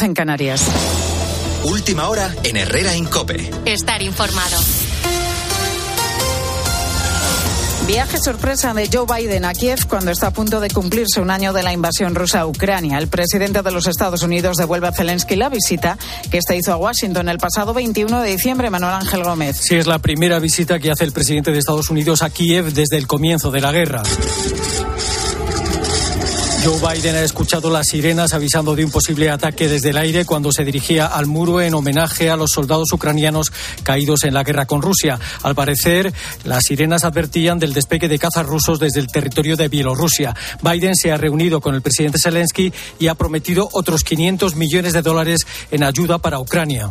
11 en Canarias. Última hora en Herrera Incope. Estar informado. Viaje sorpresa de Joe Biden a Kiev cuando está a punto de cumplirse un año de la invasión rusa a Ucrania. El presidente de los Estados Unidos devuelve a Zelensky la visita que este hizo a Washington el pasado 21 de diciembre. Manuel Ángel Gómez. Sí, es la primera visita que hace el presidente de Estados Unidos a Kiev desde el comienzo de la guerra. Joe Biden ha escuchado las sirenas avisando de un posible ataque desde el aire cuando se dirigía al muro en homenaje a los soldados ucranianos caídos en la guerra con Rusia. Al parecer, las sirenas advertían del despegue de cazas rusos desde el territorio de Bielorrusia. Biden se ha reunido con el presidente Zelensky y ha prometido otros 500 millones de dólares en ayuda para Ucrania.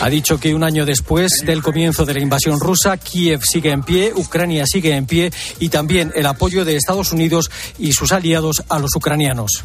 Ha dicho que un año después del comienzo de la invasión rusa, Kiev sigue en pie, Ucrania sigue en pie y también el apoyo de Estados Unidos y sus aliados a los ucranianos.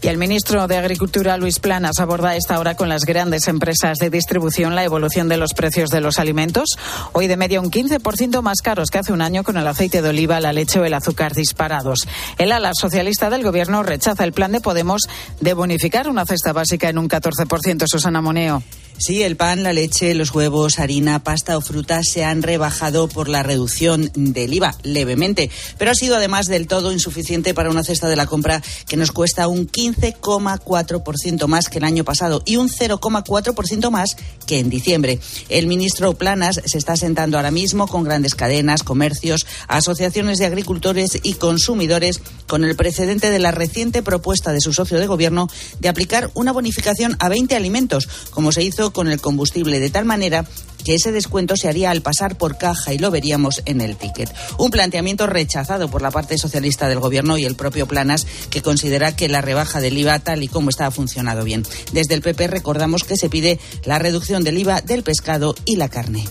Y el ministro de Agricultura, Luis Planas, aborda a esta hora con las grandes empresas de distribución la evolución de los precios de los alimentos. Hoy de media un 15% más caros que hace un año con el aceite de oliva, la leche o el azúcar disparados. El ala socialista del gobierno rechaza el plan de Podemos de bonificar una cesta básica en un 14%. Susana Moneo. Sí, el pan, la leche, los huevos, harina, pasta o frutas se han rebajado por la reducción del IVA levemente, pero ha sido además del todo insuficiente para una cesta de la compra que nos cuesta un 15,4% más que el año pasado y un 0,4% más que en diciembre. El ministro Planas se está sentando ahora mismo con grandes cadenas, comercios, asociaciones de agricultores y consumidores con el precedente de la reciente propuesta de su socio de gobierno de aplicar una bonificación a 20 alimentos, como se hizo con el combustible, de tal manera que ese descuento se haría al pasar por caja y lo veríamos en el ticket. Un planteamiento rechazado por la parte socialista del Gobierno y el propio Planas, que considera que la rebaja del IVA, tal y como está, ha funcionado bien. Desde el PP recordamos que se pide la reducción del IVA del pescado y la carne.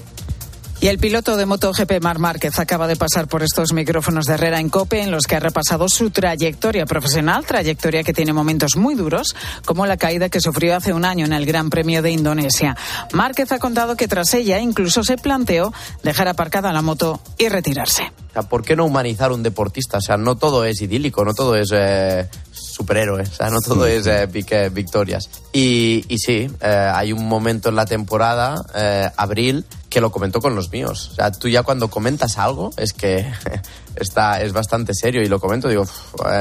Y el piloto de MotoGP Mar Márquez acaba de pasar por estos micrófonos de Herrera en Cope en los que ha repasado su trayectoria profesional, trayectoria que tiene momentos muy duros, como la caída que sufrió hace un año en el Gran Premio de Indonesia. Márquez ha contado que tras ella incluso se planteó dejar aparcada la moto y retirarse. ¿por qué no humanizar un deportista? O sea, no todo es idílico, no todo es eh, superhéroe, o sea, no todo es eh, victorias. Y, y sí, eh, hay un momento en la temporada, abril, que lo comentó con los míos. O sea, tú ya cuando comentas algo es que está, es bastante serio y lo comento, digo,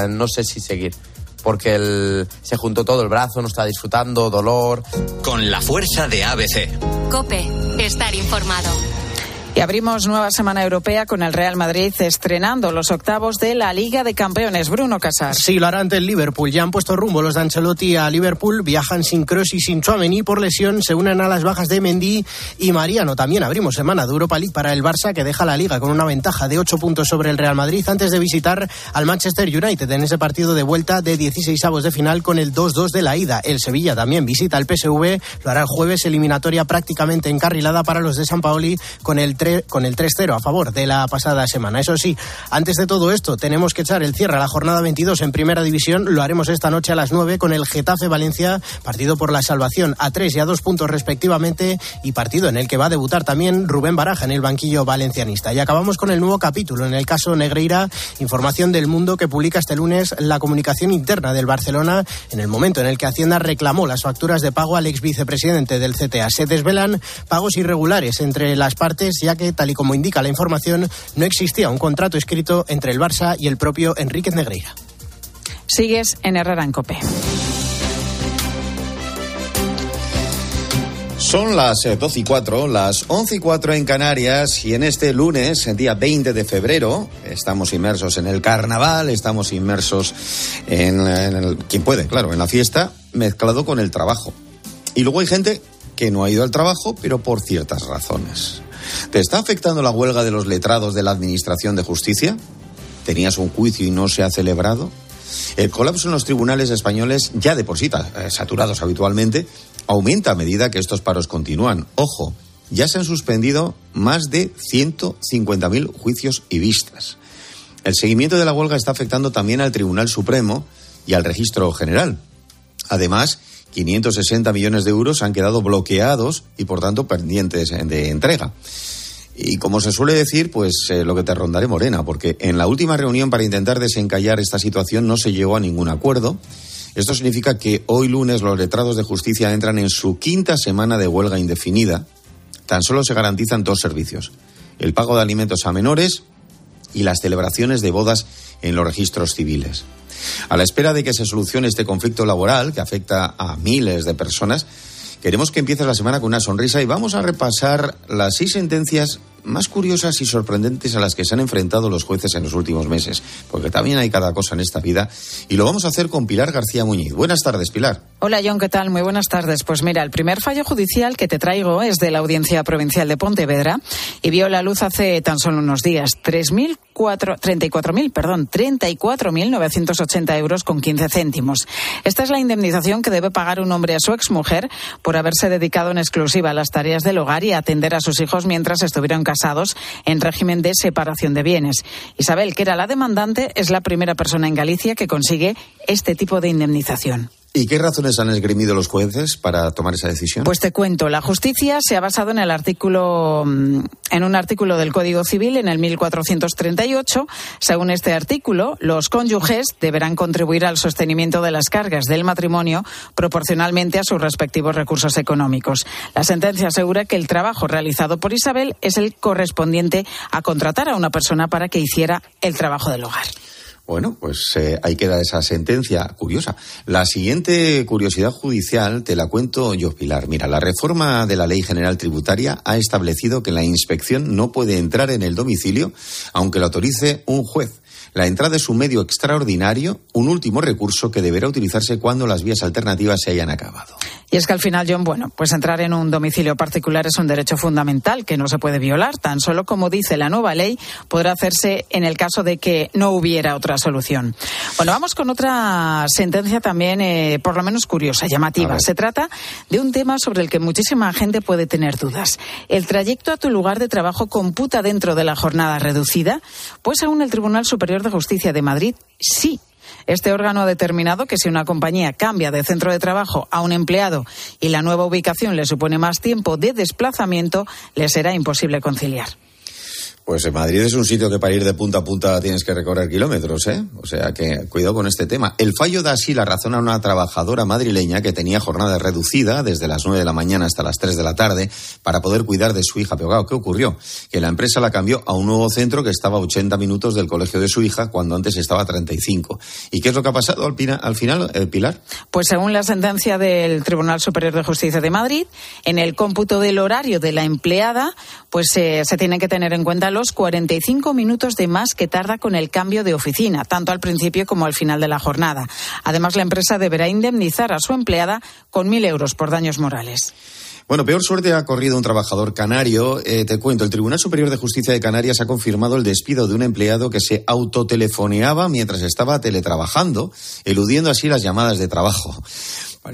no sé si seguir porque él se juntó todo el brazo, no está disfrutando, dolor. Con la fuerza de ABC. Cope, estar informado. Y abrimos nueva semana europea con el Real Madrid estrenando los octavos de la Liga de Campeones. Bruno Casas. Sí, lo hará ante el Liverpool. Ya han puesto rumbo los de Ancelotti a Liverpool. Viajan sin Kroos y sin Chouameni por lesión. Se unen a las bajas de Mendy y Mariano. También abrimos semana de Europa League para el Barça que deja la Liga con una ventaja de 8 puntos sobre el Real Madrid antes de visitar al Manchester United en ese partido de vuelta de 16 avos de final con el 2-2 de la ida. El Sevilla también visita al PSV. Lo hará el jueves eliminatoria prácticamente encarrilada para los de San Paoli con el 3 con el 3-0 a favor de la pasada semana. Eso sí, antes de todo esto, tenemos que echar el cierre a la jornada 22 en Primera División. Lo haremos esta noche a las 9 con el Getafe Valencia, partido por la salvación a 3 y a 2 puntos respectivamente, y partido en el que va a debutar también Rubén Baraja en el banquillo valencianista. Y acabamos con el nuevo capítulo en el caso Negreira, información del mundo que publica este lunes la comunicación interna del Barcelona en el momento en el que Hacienda reclamó las facturas de pago al ex vicepresidente del CTA. Se desvelan pagos irregulares entre las partes, ya que tal y como indica la información, no existía un contrato escrito entre el Barça y el propio Enríquez Negreira. Sigues en Herrera en Cope. Son las 12 eh, y 4, las 11 y 4 en Canarias y en este lunes, día 20 de febrero, estamos inmersos en el carnaval, estamos inmersos en, en el, quien puede, claro, en la fiesta, mezclado con el trabajo. Y luego hay gente que no ha ido al trabajo, pero por ciertas razones. ¿Te está afectando la huelga de los letrados de la Administración de Justicia? ¿Tenías un juicio y no se ha celebrado? El colapso en los tribunales españoles, ya de por sí eh, saturados habitualmente, aumenta a medida que estos paros continúan. Ojo, ya se han suspendido más de 150.000 juicios y vistas. El seguimiento de la huelga está afectando también al Tribunal Supremo y al Registro General. Además, 560 millones de euros han quedado bloqueados y por tanto pendientes de entrega. Y como se suele decir, pues eh, lo que te rondaré morena, porque en la última reunión para intentar desencallar esta situación no se llegó a ningún acuerdo Esto significa que hoy lunes los letrados de justicia entran en su quinta semana de huelga indefinida. Tan solo se garantizan dos servicios, el pago de alimentos a menores y las celebraciones de bodas en los registros civiles. A la espera de que se solucione este conflicto laboral que afecta a miles de personas, queremos que empieces la semana con una sonrisa y vamos a repasar las seis sentencias más curiosas y sorprendentes a las que se han enfrentado los jueces en los últimos meses, porque también hay cada cosa en esta vida, y lo vamos a hacer con Pilar García Muñiz. Buenas tardes, Pilar. Hola, John, ¿qué tal? Muy buenas tardes. Pues mira, el primer fallo judicial que te traigo es de la Audiencia Provincial de Pontevedra y vio la luz hace tan solo unos días. 34.000, perdón, 34.980 euros con 15 céntimos. Esta es la indemnización que debe pagar un hombre a su exmujer por haberse dedicado en exclusiva a las tareas del hogar y a atender a sus hijos mientras estuvieron casados en régimen de separación de bienes. Isabel, que era la demandante, es la primera persona en Galicia que consigue este tipo de indemnización. ¿Y qué razones han esgrimido los jueces para tomar esa decisión? Pues te cuento, la justicia se ha basado en el artículo, mm, en un artículo del Código Civil en el 1438. Según este artículo, los cónyuges deberán contribuir al sostenimiento de las cargas del matrimonio proporcionalmente a sus respectivos recursos económicos. La sentencia asegura que el trabajo realizado por Isabel es el correspondiente a contratar a una persona para que hiciera el trabajo del hogar. Bueno, pues eh, ahí queda esa sentencia curiosa. La siguiente curiosidad judicial te la cuento yo, Pilar. Mira, la reforma de la Ley General Tributaria ha establecido que la inspección no puede entrar en el domicilio aunque lo autorice un juez. La entrada es un medio extraordinario, un último recurso que deberá utilizarse cuando las vías alternativas se hayan acabado. Y es que al final, John, bueno, pues entrar en un domicilio particular es un derecho fundamental que no se puede violar, tan solo como dice la nueva ley, podrá hacerse en el caso de que no hubiera otra solución. Bueno, vamos con otra sentencia también, eh, por lo menos curiosa, llamativa. Se trata de un tema sobre el que muchísima gente puede tener dudas. ¿El trayecto a tu lugar de trabajo computa dentro de la jornada reducida? Pues según el Tribunal Superior de Justicia de Madrid, sí. Este órgano ha determinado que si una compañía cambia de centro de trabajo a un empleado y la nueva ubicación le supone más tiempo de desplazamiento, le será imposible conciliar. Pues en Madrid es un sitio que para ir de punta a punta tienes que recorrer kilómetros, ¿eh? O sea que cuidado con este tema. El fallo da así la razón a una trabajadora madrileña que tenía jornada reducida desde las 9 de la mañana hasta las 3 de la tarde para poder cuidar de su hija. Pero ¿qué ocurrió? Que la empresa la cambió a un nuevo centro que estaba a 80 minutos del colegio de su hija cuando antes estaba a 35. ¿Y qué es lo que ha pasado al, al final, eh, Pilar? Pues según la sentencia del Tribunal Superior de Justicia de Madrid, en el cómputo del horario de la empleada, pues eh, se tienen que tener en cuenta los 45 minutos de más que tarda con el cambio de oficina, tanto al principio como al final de la jornada. Además, la empresa deberá indemnizar a su empleada con mil euros por daños morales. Bueno, peor suerte ha corrido un trabajador canario. Eh, te cuento, el Tribunal Superior de Justicia de Canarias ha confirmado el despido de un empleado que se autotelefoneaba mientras estaba teletrabajando, eludiendo así las llamadas de trabajo.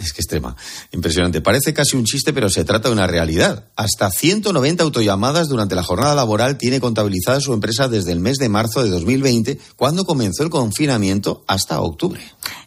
Es que extrema. Impresionante. Parece casi un chiste, pero se trata de una realidad. Hasta 190 autollamadas durante la jornada laboral tiene contabilizada su empresa desde el mes de marzo de 2020, cuando comenzó el confinamiento, hasta octubre.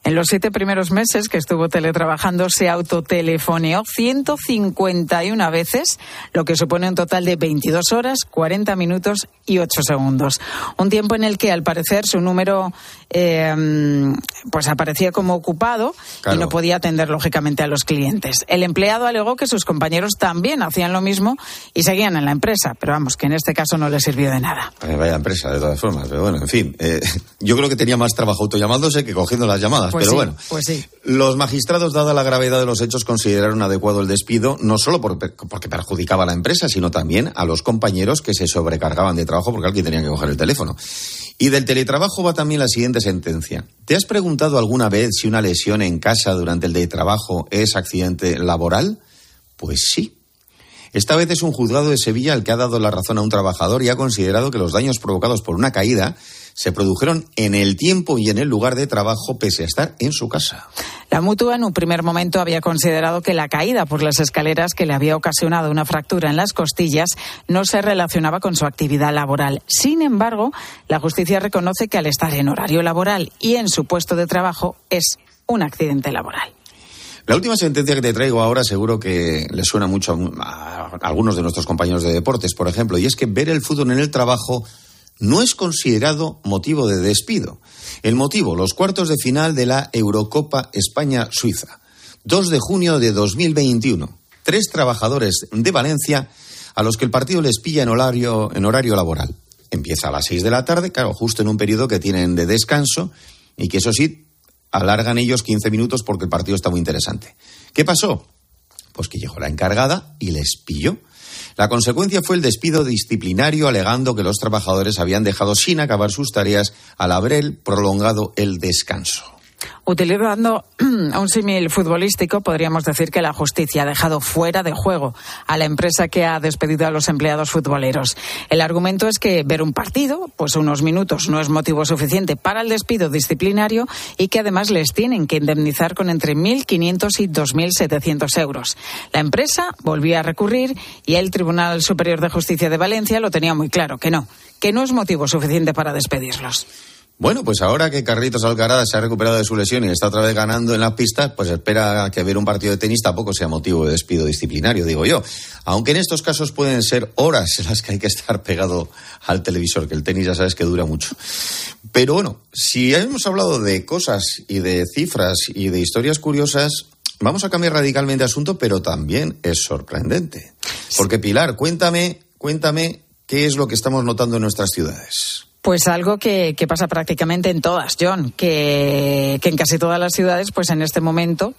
En los siete primeros meses que estuvo teletrabajando, se autotelefoneó 151 veces, lo que supone un total de 22 horas, 40 minutos y 8 segundos. Un tiempo en el que, al parecer, su número eh, pues aparecía como ocupado y no podía atenderlo lógicamente a los clientes. El empleado alegó que sus compañeros también hacían lo mismo y seguían en la empresa, pero vamos, que en este caso no le sirvió de nada. vaya empresa, de todas formas, pero bueno, en fin, eh, yo creo que tenía más trabajo autollamándose que cogiendo las llamadas, pues pero bueno. Pues sí. Los magistrados, dada la gravedad de los hechos, consideraron adecuado el despido, no solo porque perjudicaba a la empresa, sino también a los compañeros que se sobrecargaban de trabajo porque alguien tenía que coger el teléfono. Y del teletrabajo va también la siguiente sentencia. ¿Te has preguntado alguna vez si una lesión en casa durante el teletrabajo es accidente laboral? Pues sí. Esta vez es un juzgado de Sevilla el que ha dado la razón a un trabajador y ha considerado que los daños provocados por una caída se produjeron en el tiempo y en el lugar de trabajo pese a estar en su casa. La mutua en un primer momento había considerado que la caída por las escaleras que le había ocasionado una fractura en las costillas no se relacionaba con su actividad laboral. Sin embargo, la justicia reconoce que al estar en horario laboral y en su puesto de trabajo es un accidente laboral. La última sentencia que te traigo ahora seguro que le suena mucho a, algunos de nuestros compañeros de deportes, por ejemplo, y es que ver el fútbol en el trabajo no es considerado motivo de despido. El motivo, los cuartos de final de la Eurocopa España-Suiza. 2 de junio de 2021. Tres trabajadores de Valencia a los que el partido les pilla en horario, en horario laboral. Empieza a las 6 de la tarde, claro, justo en un periodo que tienen de descanso y que eso sí, alargan ellos 15 minutos porque el partido está muy interesante. ¿Qué pasó? Pues que llegó la encargada y les pilló. La consecuencia fue el despido disciplinario alegando que los trabajadores habían dejado sin acabar sus tareas al haber prolongado el descanso. Utilizando un símil futbolístico, podríamos decir que la justicia ha dejado fuera de juego a la empresa que ha despedido a los empleados futboleros. El argumento es que ver un partido, pues unos minutos, no es motivo suficiente para el despido disciplinario y que además les tienen que indemnizar con entre 1.500 y 2.700 euros. La empresa volvía a recurrir y el Tribunal Superior de Justicia de Valencia lo tenía muy claro, que no, que no es motivo suficiente para despedirlos. Bueno, pues ahora que Carlitos Alcaraz se ha recuperado de su lesión y está otra vez ganando en las pistas, pues espera que ver un partido de tenis tampoco sea motivo de despido disciplinario, digo yo. Aunque en estos casos pueden ser horas en las que hay que estar pegado al televisor, que el tenis ya sabes que dura mucho. Pero bueno, si hemos hablado de cosas y de cifras y de historias curiosas, vamos a cambiar radicalmente asunto, pero también es sorprendente. Porque Pilar, cuéntame, cuéntame qué es lo que estamos notando en nuestras ciudades. Pues algo que, que, pasa prácticamente en todas, John, que, que, en casi todas las ciudades, pues en este momento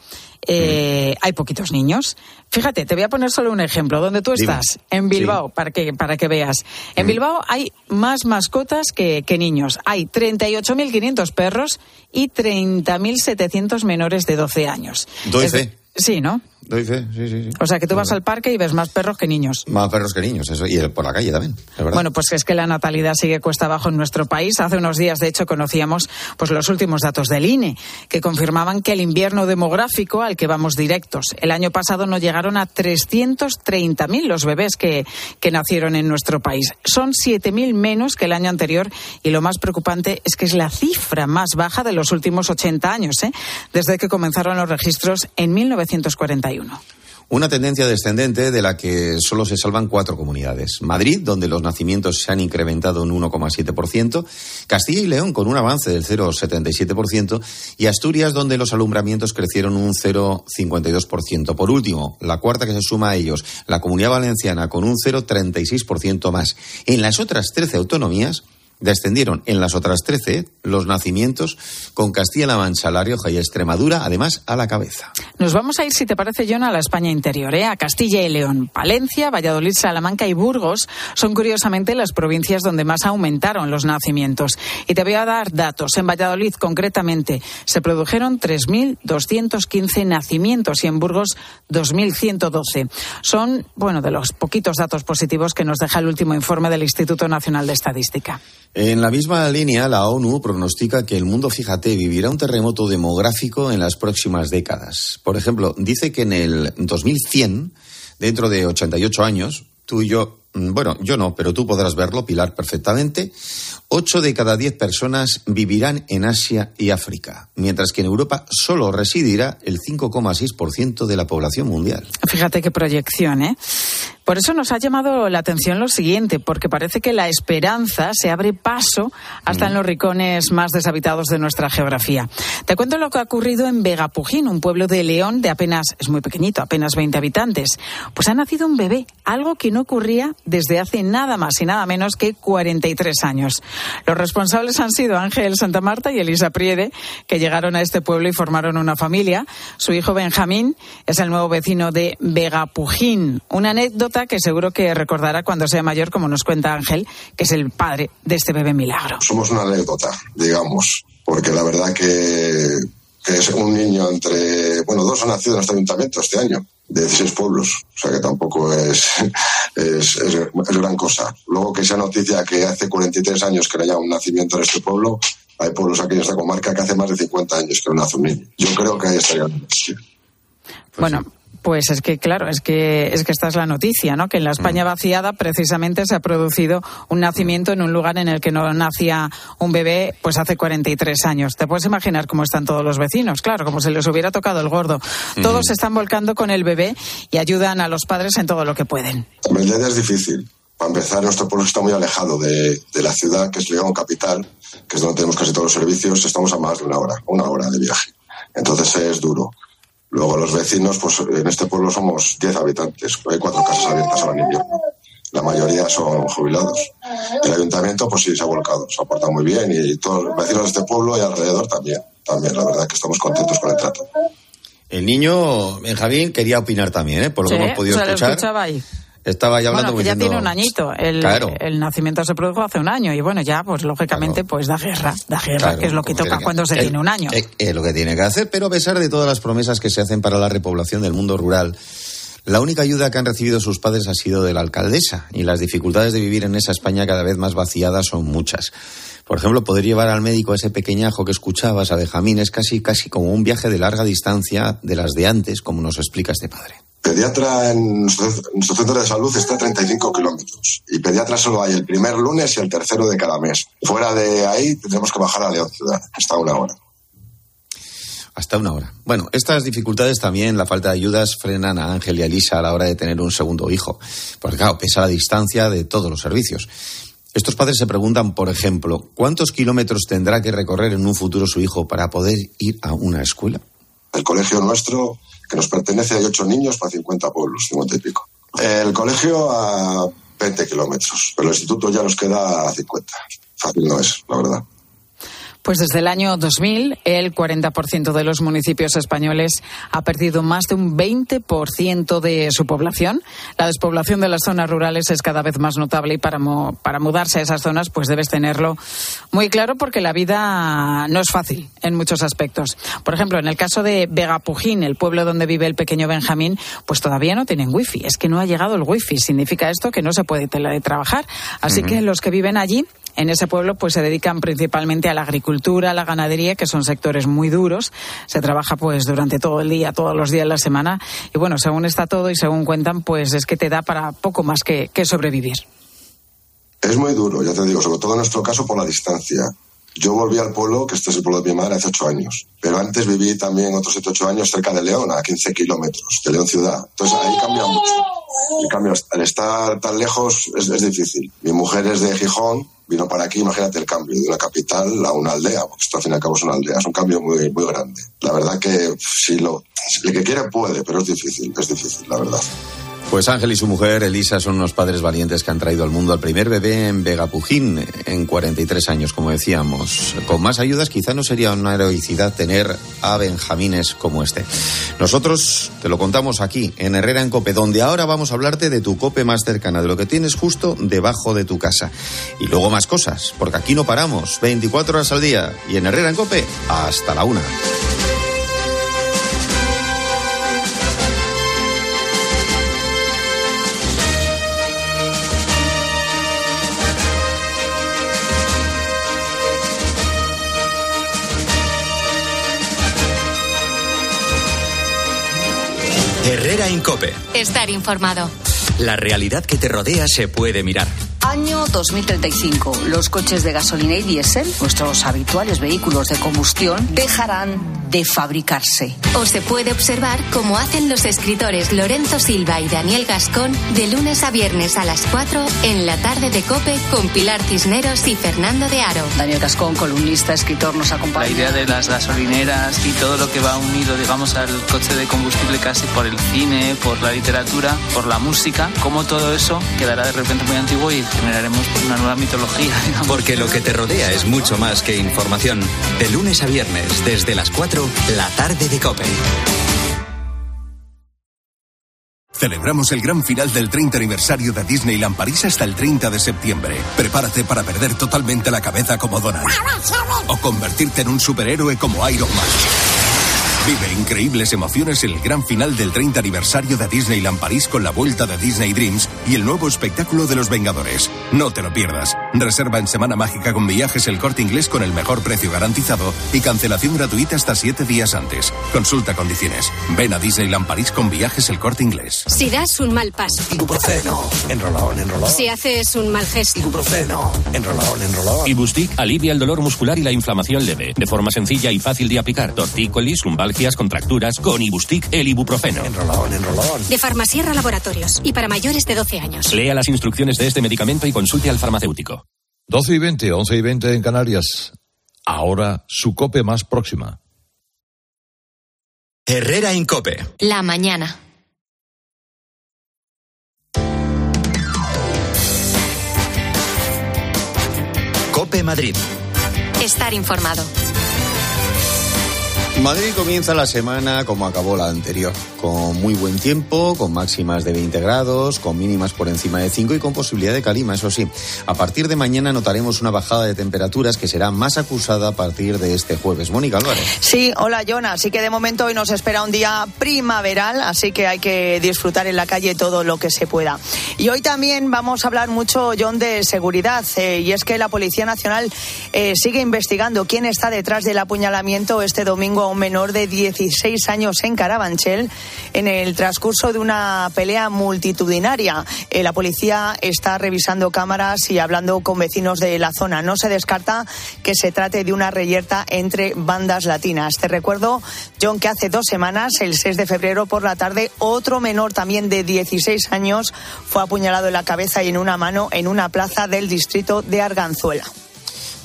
eh, hay poquitos niños. Fíjate, te voy a poner solo un ejemplo. Donde tú estás, en Bilbao, Sí. para, que, para que veas. En Bilbao hay más mascotas que, que niños. Hay 38.500 perros y 30.700 menores de 12 años. Doy fe. Sí, ¿no? Doy fe, sí, sí, sí. O sea, que tú vas al parque y ves más perros que niños. Más perros que niños, eso. Y por la calle también, verdad. Bueno, pues es que la natalidad sigue cuesta abajo en nuestro país. Hace unos días, de hecho, conocíamos pues los últimos datos del INE, que confirmaban que el invierno demográfico al que vamos directos. El año pasado no llegaron a 330.000 los bebés que, que nacieron en nuestro país. Son 7.000 menos que el año anterior y lo más preocupante es que es la cifra más baja de los últimos 80 años, ¿eh? desde que comenzaron los registros en 1941. Una tendencia descendente de la que solo se salvan cuatro comunidades. Madrid, donde los nacimientos se han incrementado un 1,7%, Castilla y León con un avance del 0,77% y Asturias, donde los alumbramientos crecieron un 0,52%. Por último, la cuarta que se suma a ellos, la Comunidad Valenciana con un 0,36% más. En las otras 13 autonomías descendieron en las otras 13 los nacimientos con Castilla-La Mancha, La Rioja y Extremadura, además a la cabeza. Nos vamos a ir, si te parece, John, a la España interior, ¿eh? a Castilla y León. Palencia, Valladolid, Salamanca y Burgos son curiosamente las provincias donde más aumentaron los nacimientos. Y te voy a dar datos. En Valladolid, concretamente, se produjeron 3.215 nacimientos y en Burgos 2.112. Son, bueno, de los poquitos datos positivos que nos deja el último informe del Instituto Nacional de Estadística. En la misma línea, la ONU pronostica que el mundo, fíjate, vivirá un terremoto demográfico en las próximas décadas. Por ejemplo, dice que en el 2100, dentro de 88 años, tú y yo, bueno, yo no, pero tú podrás verlo, Pilar, perfectamente, 8 de cada 10 personas vivirán en Asia y África, mientras que en Europa solo residirá el 5,6% de la población mundial. Fíjate qué proyección, ¿eh? Por eso nos ha llamado la atención lo siguiente, porque parece que la esperanza se abre paso hasta en los rincones más deshabitados de nuestra geografía. Te cuento lo que ha ocurrido en Vegapujín, un pueblo de León de apenas, es muy pequeñito, apenas 20 habitantes. Pues ha nacido un bebé, algo que no ocurría desde hace nada más y nada menos que 43 años. Los responsables han sido Ángel Santa Marta y Elisa Priede, que llegaron a este pueblo y formaron una familia. Su hijo Benjamín es el nuevo vecino de Vegapujín. Una anécdota que seguro que recordará cuando sea mayor, como nos cuenta Ángel, que es el padre de este bebé milagro. Somos una anécdota, digamos, porque la verdad que, que es un niño entre, bueno, dos han nacido en este ayuntamiento este año, de 16 pueblos, o sea que tampoco es, es, gran cosa. Luego que sea noticia que hace 43 años que no haya un nacimiento en este pueblo, hay pueblos aquí en esta comarca que hace más de 50 años que no nace un niño. Yo creo que ahí estaría noticia. Bueno, pues es que, claro, es que, es que esta es la noticia, ¿no? Que en la España vaciada precisamente se ha producido un nacimiento en un lugar en el que no nacía un bebé pues hace 43 años. Te puedes imaginar cómo están todos los vecinos, claro, como si les hubiera tocado el gordo. Todos se están volcando con el bebé y ayudan a los padres en todo lo que pueden. Hombre, es difícil, Para empezar, nuestro pueblo está muy alejado de, de la ciudad, que es León Capital, que es donde tenemos casi todos los servicios. Estamos a más de una hora, una hora de viaje. Entonces es duro. Luego los vecinos, pues en este pueblo somos 10 habitantes. Hay cuatro casas abiertas ahora en invierno. La mayoría son jubilados. El ayuntamiento, pues sí, se ha volcado, se ha portado muy bien y todos los vecinos de este pueblo y alrededor también. También, la verdad que estamos contentos con el trato. El niño, Benjamín, quería opinar también, ¿eh? por lo Sí, que hemos podido o sea, lo escuchar. escuchaba ahí. Estaba ya hablando Bueno, que ya diciendo- tiene un añito. El, Claro. el nacimiento se produjo hace un año y bueno, ya, pues lógicamente, pues da guerra, da guerra, Claro, que es lo que toca cuando se eh, tiene un año. eh, Es lo que tiene que hacer, pero a pesar de todas las promesas que se hacen para la repoblación del mundo rural, la única ayuda que han recibido sus padres ha sido de la alcaldesa y las dificultades de vivir en esa España cada vez más vaciada son muchas. Por ejemplo, poder llevar al médico a ese pequeñajo que escuchabas, a Benjamín, es casi, casi como un viaje de larga distancia de las de antes, como nos explica este padre. Pediatra en nuestro centro de salud está a 35 kilómetros y pediatra solo hay el primer lunes y el tercero de cada mes. Fuera de ahí tendremos que bajar a León Ciudad, que está a una hora. Hasta una hora. Bueno, estas dificultades también, la falta de ayudas, frenan a Ángel y a Elisa a la hora de tener un segundo hijo. Porque, claro, pesa la distancia de todos los servicios. Estos padres se preguntan, por ejemplo, ¿cuántos kilómetros tendrá que recorrer en un futuro su hijo para poder ir a una escuela? El colegio nuestro, que nos pertenece, hay ocho niños para 50 pueblos, 50 y pico. El colegio a 20 kilómetros, pero el instituto ya nos queda a 50. Fácil no es, la verdad. Pues desde el año 2000, el 40% de los municipios españoles ha perdido más de un 20% de su población. La despoblación de las zonas rurales es cada vez más notable y para, mo- para mudarse a esas zonas pues debes tenerlo muy claro porque la vida no es fácil en muchos aspectos. Por ejemplo, en el caso de Vegapujín, el pueblo donde vive el pequeño Benjamín, pues todavía no tienen wifi. Es que no ha llegado el wifi. Significa esto que no se puede teletrabajar. Así que los que viven allí en ese pueblo pues se dedican principalmente a la agricultura, a la ganadería, que son sectores muy duros. Se trabaja pues durante todo el día, todos los días de la semana. Y bueno, según está todo y según cuentan, pues es que te da para poco más que, que sobrevivir. Es muy duro, ya te digo, sobre todo en nuestro caso por la distancia. Yo volví al pueblo, que este es el pueblo de mi madre, hace ocho años. Pero antes viví también otros siete, ocho años cerca de León, a 15 kilómetros de León ciudad. Entonces ahí cambia mucho. El cambio, al estar tan lejos es, es difícil. Mi mujer es de Gijón, vino para aquí, imagínate el cambio de una capital a una aldea, porque esto al fin y al cabo es una aldea, es un cambio muy, muy grande. La verdad que si lo, el que quiere puede, pero es difícil, es difícil, la verdad. Pues Ángel y su mujer, Elisa, son unos padres valientes que han traído al mundo al primer bebé en Vegapujín en 43 años, como decíamos. Con más ayudas quizá no sería una heroicidad tener a Benjamines como este. Nosotros te lo contamos aquí, en Herrera en Cope, donde ahora vamos a hablarte de tu Cope más cercana, de lo que tienes justo debajo de tu casa. Y luego más cosas, porque aquí no paramos, 24 horas al día. Y en Herrera en Cope, hasta la una. Herrera Incope. Estar informado. La realidad que te rodea se puede mirar. Año 2035. Los coches de gasolina y diésel, nuestros habituales vehículos de combustión, dejarán de fabricarse. O se puede observar cómo hacen los escritores Lorenzo Silva y Daniel Gascón de lunes a viernes a las 4 en la tarde de Cope con Pilar Cisneros y Fernando de Aro. Daniel Gascón, columnista, escritor, nos acompaña. La idea de las gasolineras y todo lo que va unido, digamos, al coche de combustible casi por el cine, por la literatura, por la música, cómo todo eso quedará de repente muy antiguo y generaremos una nueva mitología. digamos. Porque lo que te rodea es mucho más que información. De lunes a viernes, desde las 4, la tarde de Cope. Celebramos el gran final del 30 aniversario de Disneyland París hasta el 30 de septiembre. Prepárate para perder totalmente la cabeza como Donald. O convertirte en un superhéroe como Iron Man. Vive increíbles emociones en el gran final del 30 aniversario de Disneyland París con la vuelta de Disney Dreams y el nuevo espectáculo de los Vengadores. No te lo pierdas. Reserva en Semana Mágica con viajes el corte inglés con el mejor precio garantizado y cancelación gratuita hasta siete días antes. Consulta condiciones. Ven a Disneyland París con viajes el corte inglés. Si das un mal paso. Ibuprofeno. Enrolón, enrolón. Si haces un mal gesto. Ibuprofeno. Enrolón, enrolón. Ibustic alivia el dolor muscular y la inflamación leve, de forma sencilla y fácil de aplicar. Tortícolis, lumbalgias, contracturas, con Ibustic el ibuprofeno. Enrolón, enrolón. De Farmasierra Laboratorios. Y para mayores de 12 12 años. Lea las instrucciones de este medicamento y consulte al farmacéutico. 12 y 20, 11 y 20 en Canarias. Ahora su cope más próxima. Herrera Incope. La mañana. Cope Madrid. Estar informado. Madrid comienza la semana como acabó la anterior, con muy buen tiempo, con máximas de 20 grados, con mínimas por encima de 5 y con posibilidad de calima, eso sí. A partir de mañana notaremos una bajada de temperaturas que será más acusada a partir de este jueves. Mónica Álvarez. Sí, hola Jonah. Así que de momento hoy nos espera un día primaveral, así que hay que disfrutar en la calle todo lo que se pueda. Y hoy también vamos a hablar mucho, John, de seguridad. eh, y es que la Policía Nacional eh, sigue investigando quién está detrás del apuñalamiento este domingo un menor de 16 años en Carabanchel en el transcurso de una pelea multitudinaria. Eh, la policía está revisando cámaras y hablando con vecinos de la zona. No se descarta que se trate de una reyerta entre bandas latinas. Te recuerdo, John, que hace dos semanas, el 6 de febrero por la tarde, otro menor también de 16 años fue apuñalado en la cabeza y en una mano en una plaza del distrito de Arganzuela.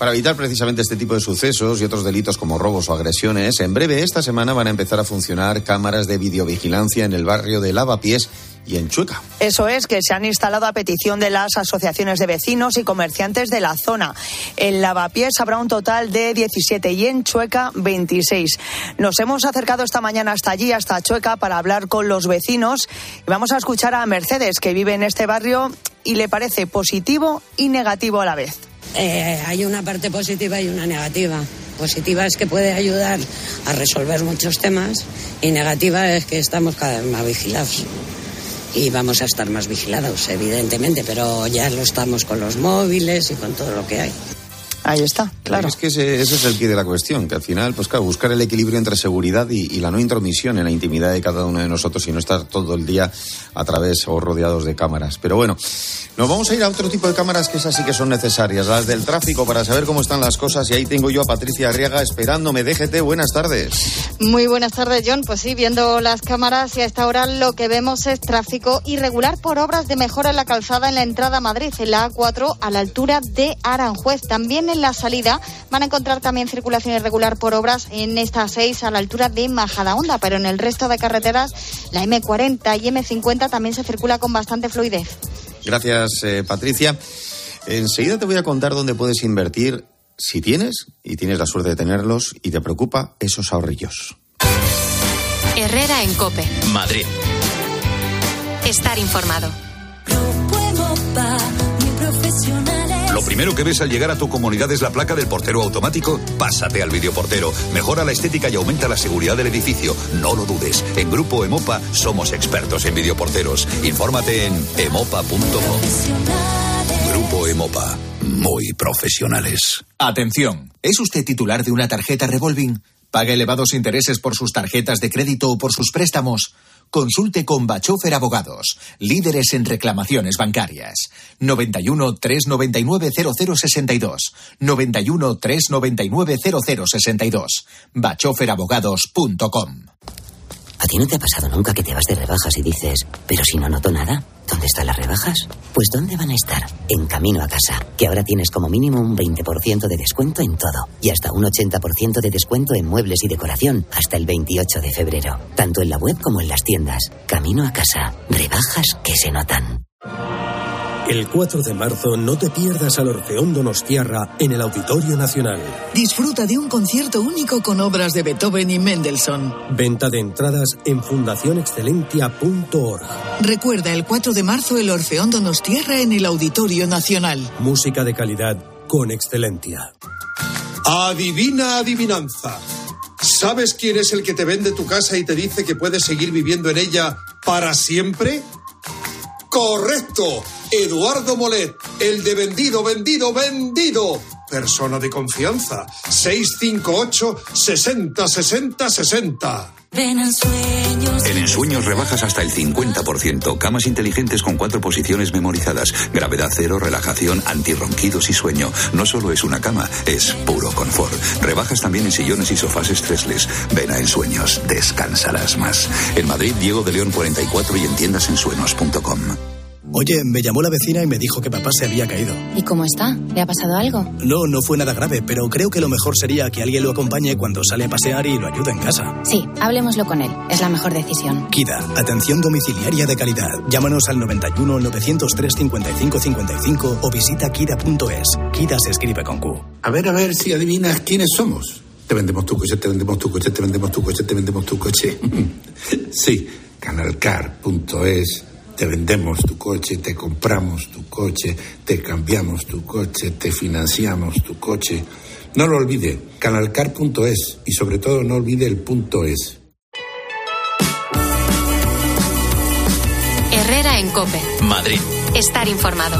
Para evitar precisamente este tipo de sucesos y otros delitos como robos o agresiones, en breve esta semana van a empezar a funcionar cámaras de videovigilancia en el barrio de Lavapiés y en Chueca. Eso es, que se han instalado a petición de las asociaciones de vecinos y comerciantes de la zona. En Lavapiés habrá un total de 17 y en Chueca 26. Nos hemos acercado esta mañana hasta allí, hasta Chueca, para hablar con los vecinos. Y vamos a escuchar a Mercedes, que vive en este barrio y le parece positivo y negativo a la vez. Eh, hay una parte positiva y una negativa. Positiva es que puede ayudar a resolver muchos temas y negativa es que estamos cada vez más vigilados. Y vamos a estar más vigilados, evidentemente, pero ya lo estamos con los móviles y con todo lo que hay. Ahí está, claro. Es que ese, ese es el quid de la cuestión, que al final, pues claro, buscar el equilibrio entre seguridad y, y la no intromisión en la intimidad de cada uno de nosotros y no estar todo el día a través o rodeados de cámaras. Pero bueno, nos vamos a ir a otro tipo de cámaras que esas sí que son necesarias, las del tráfico, para saber cómo están las cosas. Y ahí tengo yo a Patricia Arriaga esperándome. Déjete, buenas tardes. Muy buenas tardes, John. Pues sí, viendo las cámaras y a esta hora lo que vemos es tráfico irregular por obras de mejora en la calzada en la entrada a Madrid, en la A4, a la altura de Aranjuez. También en la salida van a encontrar también circulación irregular por obras en esta 6 a la altura de Majadahonda, pero en el resto de carreteras, la M40 y M50 también se circula con bastante fluidez. Gracias, eh, Patricia. Enseguida te voy a contar dónde puedes invertir si tienes, y tienes la suerte de tenerlos, y te preocupa esos ahorrillos. Herrera en Cope. Madrid. Estar informado. Lo primero que ves al llegar a tu comunidad es la placa del portero automático. Pásate al videoportero. Mejora la estética y aumenta la seguridad del edificio. No lo dudes. En Grupo Emopa somos expertos en videoporteros. Infórmate en emopa.com. Grupo Emopa. Muy profesionales. Atención, ¿es usted titular de una tarjeta revolving? ¿Paga elevados intereses por sus tarjetas de crédito o por sus préstamos? Consulte con Bachofer Abogados, líderes en reclamaciones bancarias. 91 399 0062. 91 399 0062. bachoferabogados.com. ¿A ti no te ha pasado nunca que te vas de rebajas y dices, pero si no noto nada? ¿Dónde están las rebajas? Pues ¿dónde van a estar? En camino a casa, que ahora tienes como mínimo un 20% de descuento en todo y hasta un 80% de descuento en muebles y decoración hasta el 28 de febrero, tanto en la web como en las tiendas. Camino a casa, rebajas que se notan. El 4 de marzo no te pierdas al Orfeón Donostiarra en el Auditorio Nacional. Disfruta de un concierto único con obras de Beethoven y Mendelssohn. Venta de entradas en fundacionexcelentia.org. Recuerda el 4 de marzo el Orfeón Donostiarra en el Auditorio Nacional. Música de calidad con Excelentia. Adivina adivinanza. ¿Sabes quién es el que te vende tu casa y te dice que puedes seguir viviendo en ella para siempre? Correcto. Eduardo Molet, el de vendido, vendido, vendido. Persona de confianza. 658 60 60 60. Ven en sueños. En Ensueños rebajas hasta el 50%. Camas inteligentes con cuatro posiciones memorizadas. Gravedad cero, relajación, antirronquidos y sueño. No solo es una cama, es puro confort. Rebajas también en sillones y sofás estresles. Ven a Ensueños, descansarás más. En Madrid, Diego de León 44 y en tiendasensueños.com. Oye, me llamó la vecina y me dijo que papá se había caído. ¿Y cómo está? ¿Le ha pasado algo? No, no fue nada grave, pero creo que lo mejor sería que alguien lo acompañe cuando sale a pasear y lo ayude en casa. Sí, hablemoslo con él. Es la mejor decisión. Kida, atención domiciliaria de calidad. Llámanos al 91 903 55 55 o visita kida.es. Kida se escribe con Q. A ver, a ver si adivinas quiénes somos. Te vendemos tu coche, te vendemos tu coche, te vendemos tu coche, te vendemos tu coche. sí, canalcar.es te vendemos tu coche, te compramos tu coche, te cambiamos tu coche, te financiamos tu coche. No lo olvide, canalcar.es y sobre todo no olvide el punto es. Herrera en Cope. Madrid. Estar informado.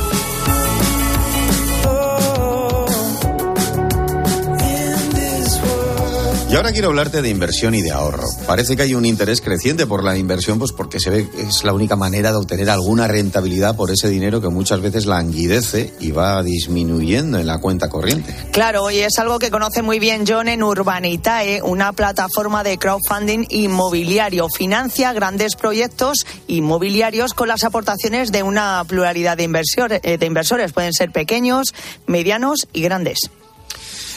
Y ahora quiero hablarte de inversión y de ahorro. Parece que hay un interés creciente por la inversión, pues porque se ve que es la única manera de obtener alguna rentabilidad por ese dinero que muchas veces languidece y va disminuyendo en la cuenta corriente. Claro, y es algo que conoce muy bien John en Urbanitae, una plataforma de crowdfunding inmobiliario. Financia grandes proyectos inmobiliarios con las aportaciones de una pluralidad de, inversores, de inversores. Pueden ser pequeños, medianos y grandes.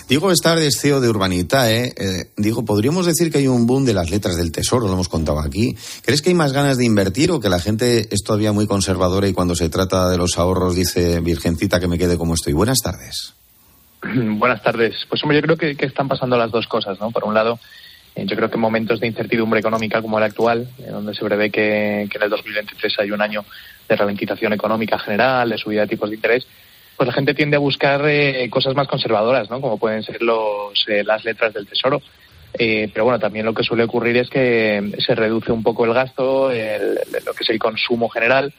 Diego Estar es CEO de Urbanitae. Eh, digo, podríamos decir que hay un boom de las letras del tesoro, lo hemos contado aquí. ¿Crees que hay más ganas de invertir o que la gente es todavía muy conservadora y cuando se trata de los ahorros dice, Virgencita, que me quede como estoy? Buenas tardes. Buenas tardes. Pues hombre, yo creo que, que están pasando las dos cosas, ¿no? Por un lado, eh, yo creo que en momentos de incertidumbre económica como el actual, eh, donde se prevé que, que en el 2023 hay un año de ralentización económica general, de subida de tipos de interés, pues la gente tiende a buscar eh, cosas más conservadoras, ¿no? Como pueden ser los, eh, las letras del tesoro. Eh, pero bueno, también lo que suele ocurrir es que se reduce un poco el gasto, el- lo que es el consumo general.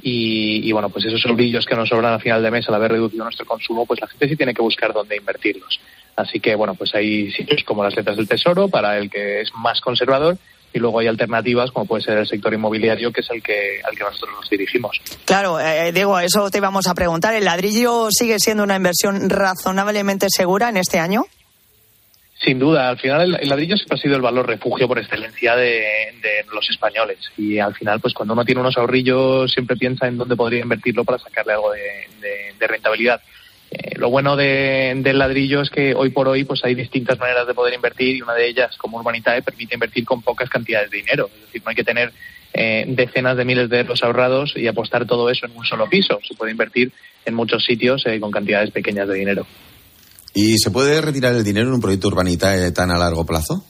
Y, y, bueno, pues esos brillos que nos sobran a final de mes al haber reducido nuestro consumo, pues la gente sí tiene que buscar dónde invertirlos. Así que bueno, pues hay sitios como las letras del tesoro para el que es más conservador y luego hay alternativas como puede ser el sector inmobiliario que es el que al que nosotros nos dirigimos. Claro, eh, Diego, eso te íbamos a preguntar. ¿El ladrillo sigue siendo una inversión razonablemente segura en este año? Sin duda, al final el, el ladrillo siempre ha sido el valor refugio por excelencia de, de los españoles y al final pues cuando uno tiene unos ahorrillos siempre piensa en dónde podría invertirlo para sacarle algo de, de- de rentabilidad. Eh, lo bueno de- del ladrillo es que hoy por hoy pues hay distintas maneras de poder invertir y una de ellas como Urbanitae permite invertir con pocas cantidades de dinero, es decir, no hay que tener eh, decenas de miles de euros ahorrados y apostar todo eso en un solo piso, se puede invertir en muchos sitios eh, con cantidades pequeñas de dinero. ¿Y se puede retirar el dinero en un proyecto Urbanitae tan a largo plazo?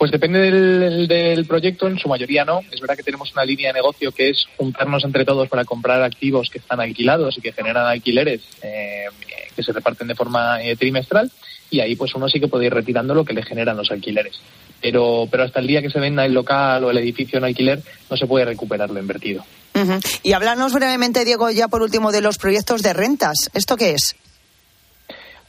Pues depende del, del proyecto, en su mayoría no. Es verdad que tenemos una línea de negocio que es juntarnos entre todos para comprar activos que están alquilados y que generan alquileres eh, que se reparten de forma eh, trimestral y ahí pues uno sí que puede ir retirando lo que le generan los alquileres. Pero, pero hasta el día que se venda el local o el edificio en alquiler no se puede recuperar lo invertido. Y háblanos brevemente, Diego, ya por último, de los proyectos de rentas. ¿Esto qué es?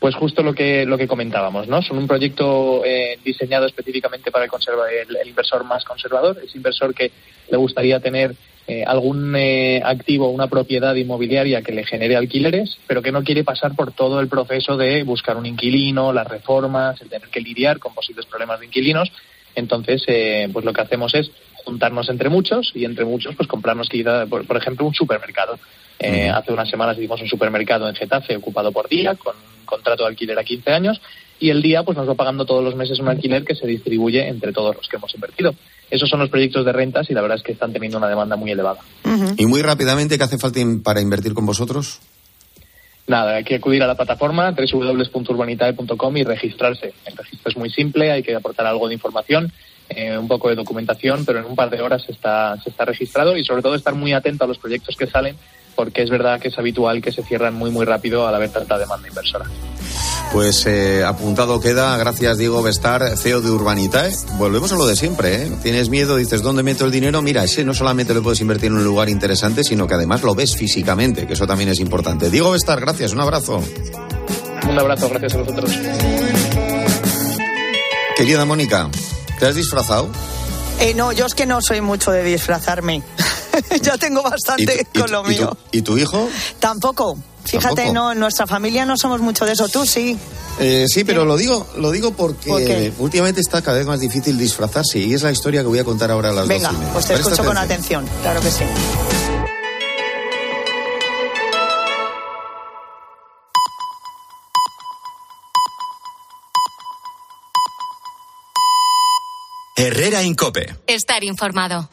Pues justo lo que lo que comentábamos, ¿no? Son un proyecto eh, diseñado específicamente para el, el inversor más conservador, ese inversor que le gustaría tener eh, algún eh, activo, una propiedad inmobiliaria que le genere alquileres, pero que no quiere pasar por todo el proceso de buscar un inquilino, las reformas, el tener que lidiar con posibles problemas de inquilinos. Entonces, eh, pues lo que hacemos es juntarnos entre muchos y entre muchos, pues comprarnos quizá, por, por ejemplo, un supermercado. Eh, Hace unas semanas hicimos un supermercado en Getafe ocupado por día, con un contrato de alquiler a 15 años, y el día pues nos va pagando todos los meses un alquiler que se distribuye entre todos los que hemos invertido. Esos son los proyectos de rentas y la verdad es que están teniendo una demanda muy elevada. Y muy rápidamente, ¿qué hace falta in- para invertir con vosotros? Nada, hay que acudir a la plataforma www.urbanitae.com y registrarse. El registro es muy simple, hay que aportar algo de información, eh, un poco de documentación, pero en un par de horas se está, se está registrado y sobre todo estar muy atento a los proyectos que salen porque es verdad que es habitual que se cierran muy muy rápido al haber tanta demanda inversora. Pues eh, apuntado queda, gracias Diego Bestar, CEO de Urbanitae. Volvemos a lo de siempre, ¿eh? Tienes miedo, dices, ¿dónde meto el dinero? Mira, ese no solamente lo puedes invertir en un lugar interesante, sino que además lo ves físicamente, que eso también es importante. Diego Bestar, gracias, un abrazo. Un abrazo, gracias a vosotros. Querida Mónica, ¿te has disfrazado? Eh, no, yo es que no soy mucho de disfrazarme. ya tengo bastante ¿Y con lo mío. ¿Y tu, hijo? Tampoco. Fíjate, no, en nuestra familia no somos mucho de eso, tú sí. Eh, sí, pero lo digo, lo digo porque últimamente está cada vez más difícil disfrazarse y es la historia que voy a contar ahora a las Venga, Venga, pues te escucho con atención, claro que sí. Herrera Incope. Estar informado.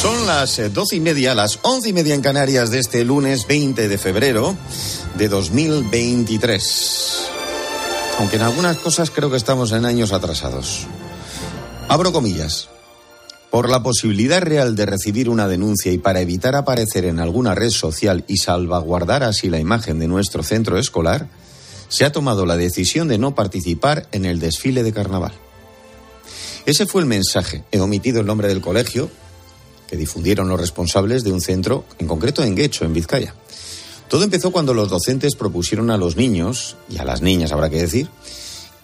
Son las eh, doce y media, las once y media en Canarias de este lunes 20 de febrero de 2023. Aunque en algunas cosas creo que estamos en años atrasados. Abro comillas. Por la posibilidad real de recibir una denuncia y para evitar aparecer en alguna red social y salvaguardar así la imagen de nuestro centro escolar, se ha tomado la decisión de no participar en el desfile de carnaval. Ese fue el mensaje. He omitido el nombre del colegio que difundieron los responsables de un centro, en concreto en Guecho, en Vizcaya. Todo empezó cuando los docentes propusieron a los niños, y a las niñas habrá que decir,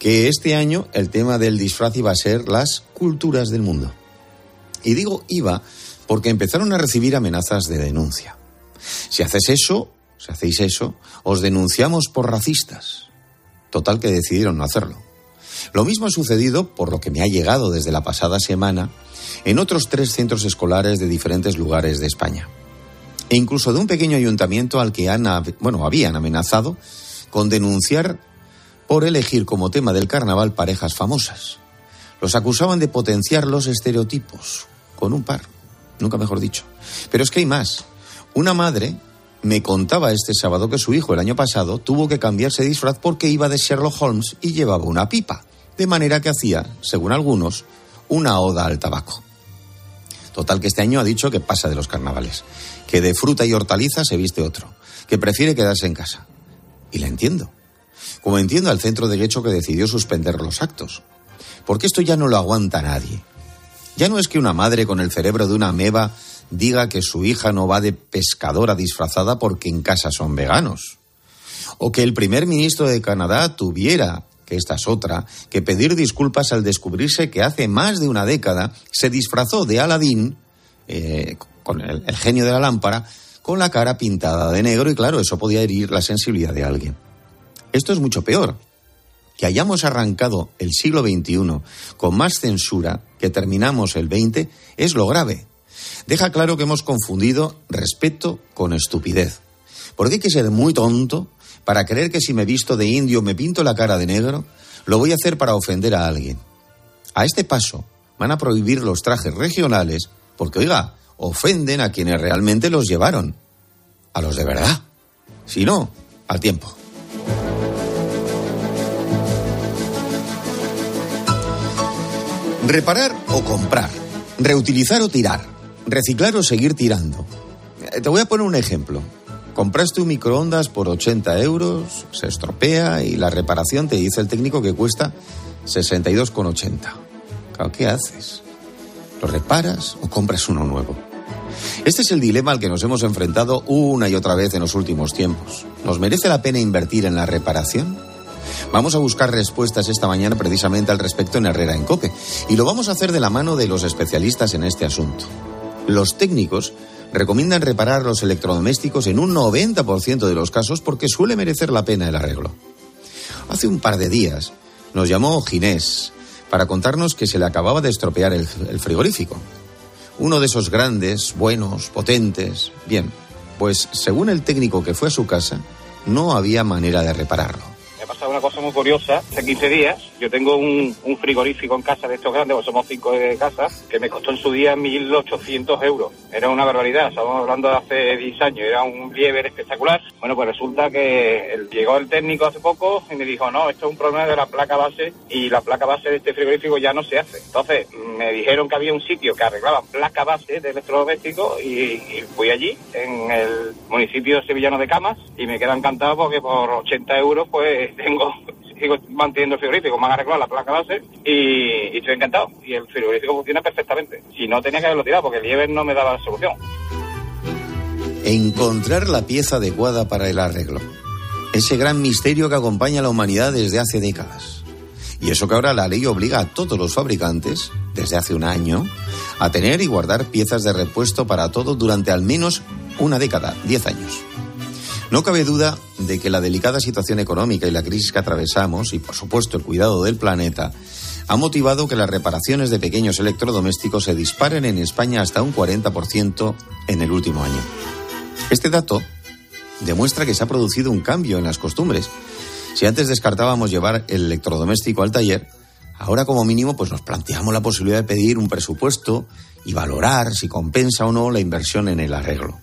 que este año el tema del disfraz iba a ser las culturas del mundo. Y digo iba porque empezaron a recibir amenazas de denuncia. Si haces eso, si hacéis eso, os denunciamos por racistas. Total que decidieron no hacerlo. Lo mismo ha sucedido, por lo que me ha llegado desde la pasada semana, en otros tres centros escolares de diferentes lugares de España. E incluso de un pequeño ayuntamiento al que han, bueno, habían amenazado con denunciar por elegir como tema del carnaval parejas famosas. Los acusaban de potenciar los estereotipos, con un par, nunca mejor dicho. Pero es que hay más. Una madre me contaba este sábado que su hijo el año pasado tuvo que cambiarse de disfraz porque iba de Sherlock Holmes y llevaba una pipa, de manera que hacía, según algunos, una oda al tabaco. Total que este año ha dicho que pasa de los carnavales, que de fruta y hortaliza se viste otro, que prefiere quedarse en casa. Y la entiendo. Como entiendo al centro de Guecho que decidió suspender los actos. Porque esto ya no lo aguanta nadie. Ya no es que una madre con el cerebro de una ameba diga que su hija no va de pescadora disfrazada porque en casa son veganos. O que el primer ministro de Canadá tuviera, que esta es otra, que pedir disculpas al descubrirse que hace más de una década se disfrazó de Aladín, eh, con el, el genio de la lámpara, con la cara pintada de negro y claro, eso podía herir la sensibilidad de alguien. Esto es mucho peor, que hayamos arrancado el siglo XXI con más censura que terminamos el XX es lo grave. Deja claro que hemos confundido respeto con estupidez. Porque hay que ser muy tonto para creer que si me visto de indio me pinto la cara de negro, lo voy a hacer para ofender a alguien. A este paso van a prohibir los trajes regionales porque, oiga, ofenden a quienes realmente los llevaron. A los de verdad. Si no, al tiempo. Reparar o comprar, reutilizar o tirar, reciclar o seguir tirando. Eh, Te voy a poner un ejemplo. Compraste un microondas por 80 euros, se estropea y la reparación te dice el técnico que cuesta 62,80. Claro, ¿qué haces? ¿Lo reparas o compras uno nuevo? Este es el dilema al que nos hemos enfrentado una y otra vez en los últimos tiempos. ¿Nos merece la pena invertir en la reparación? Vamos a buscar respuestas esta mañana precisamente al respecto en Herrera en Cope. Y lo vamos a hacer de la mano de los especialistas en este asunto. Los técnicos recomiendan reparar los electrodomésticos en un 90% de los casos porque suele merecer la pena el arreglo. Hace un par de días nos llamó Ginés para contarnos que se le acababa de estropear el, el frigorífico. Uno de esos grandes, buenos, potentes. Bien, pues según el técnico que fue a su casa, no había manera de repararlo. Una cosa muy curiosa. Hace 15 días yo tengo un, frigorífico en casa de estos grandes, somos cinco de casa, que me costó en su día 1.800 euros. Era una barbaridad, estamos hablando de hace 10 años, era un Lieber espectacular. Bueno, pues resulta que llegó el técnico hace poco y me dijo, no, esto es un problema de la placa base y la placa base de este frigorífico ya no se hace. Entonces me dijeron que había un sitio que arreglaba placa base de electrodomésticos y, y fui allí, en el municipio sevillano de Camas, y me queda encantado porque por 80 euros pues tengo sigo manteniendo el frigorífico, me han arreglado la placa base y, estoy encantado. Y el frigorífico funciona perfectamente. Si no, tenía que haberlo tirado porque el Lieber no me daba la solución. Encontrar la pieza adecuada para el arreglo. Ese gran misterio que acompaña a la humanidad desde hace décadas. Y eso que ahora la ley obliga a todos los fabricantes, desde hace un año, a tener y guardar piezas de repuesto para todo durante al menos una década, 10 años. No cabe duda de que la delicada situación económica y la crisis que atravesamos, y por supuesto el cuidado del planeta, ha motivado que las reparaciones de pequeños electrodomésticos se disparen en España hasta un 40% en el último año. Este dato demuestra que se ha producido un cambio en las costumbres. Si antes descartábamos llevar el electrodoméstico al taller, ahora como mínimo pues nos planteamos la posibilidad de pedir un presupuesto y valorar si compensa o no la inversión en el arreglo.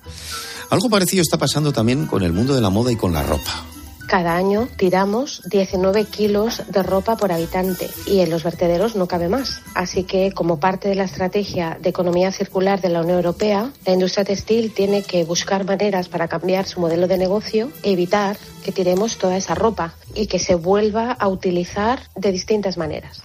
Algo parecido está pasando también con el mundo de la moda y con la ropa. Cada año tiramos 19 kilos de ropa por habitante y en los vertederos no cabe más. Así que, como parte de la estrategia de economía circular de la Unión Europea, la industria textil tiene que buscar maneras para cambiar su modelo de negocio e evitar que tiremos toda esa ropa y que se vuelva a utilizar de distintas maneras.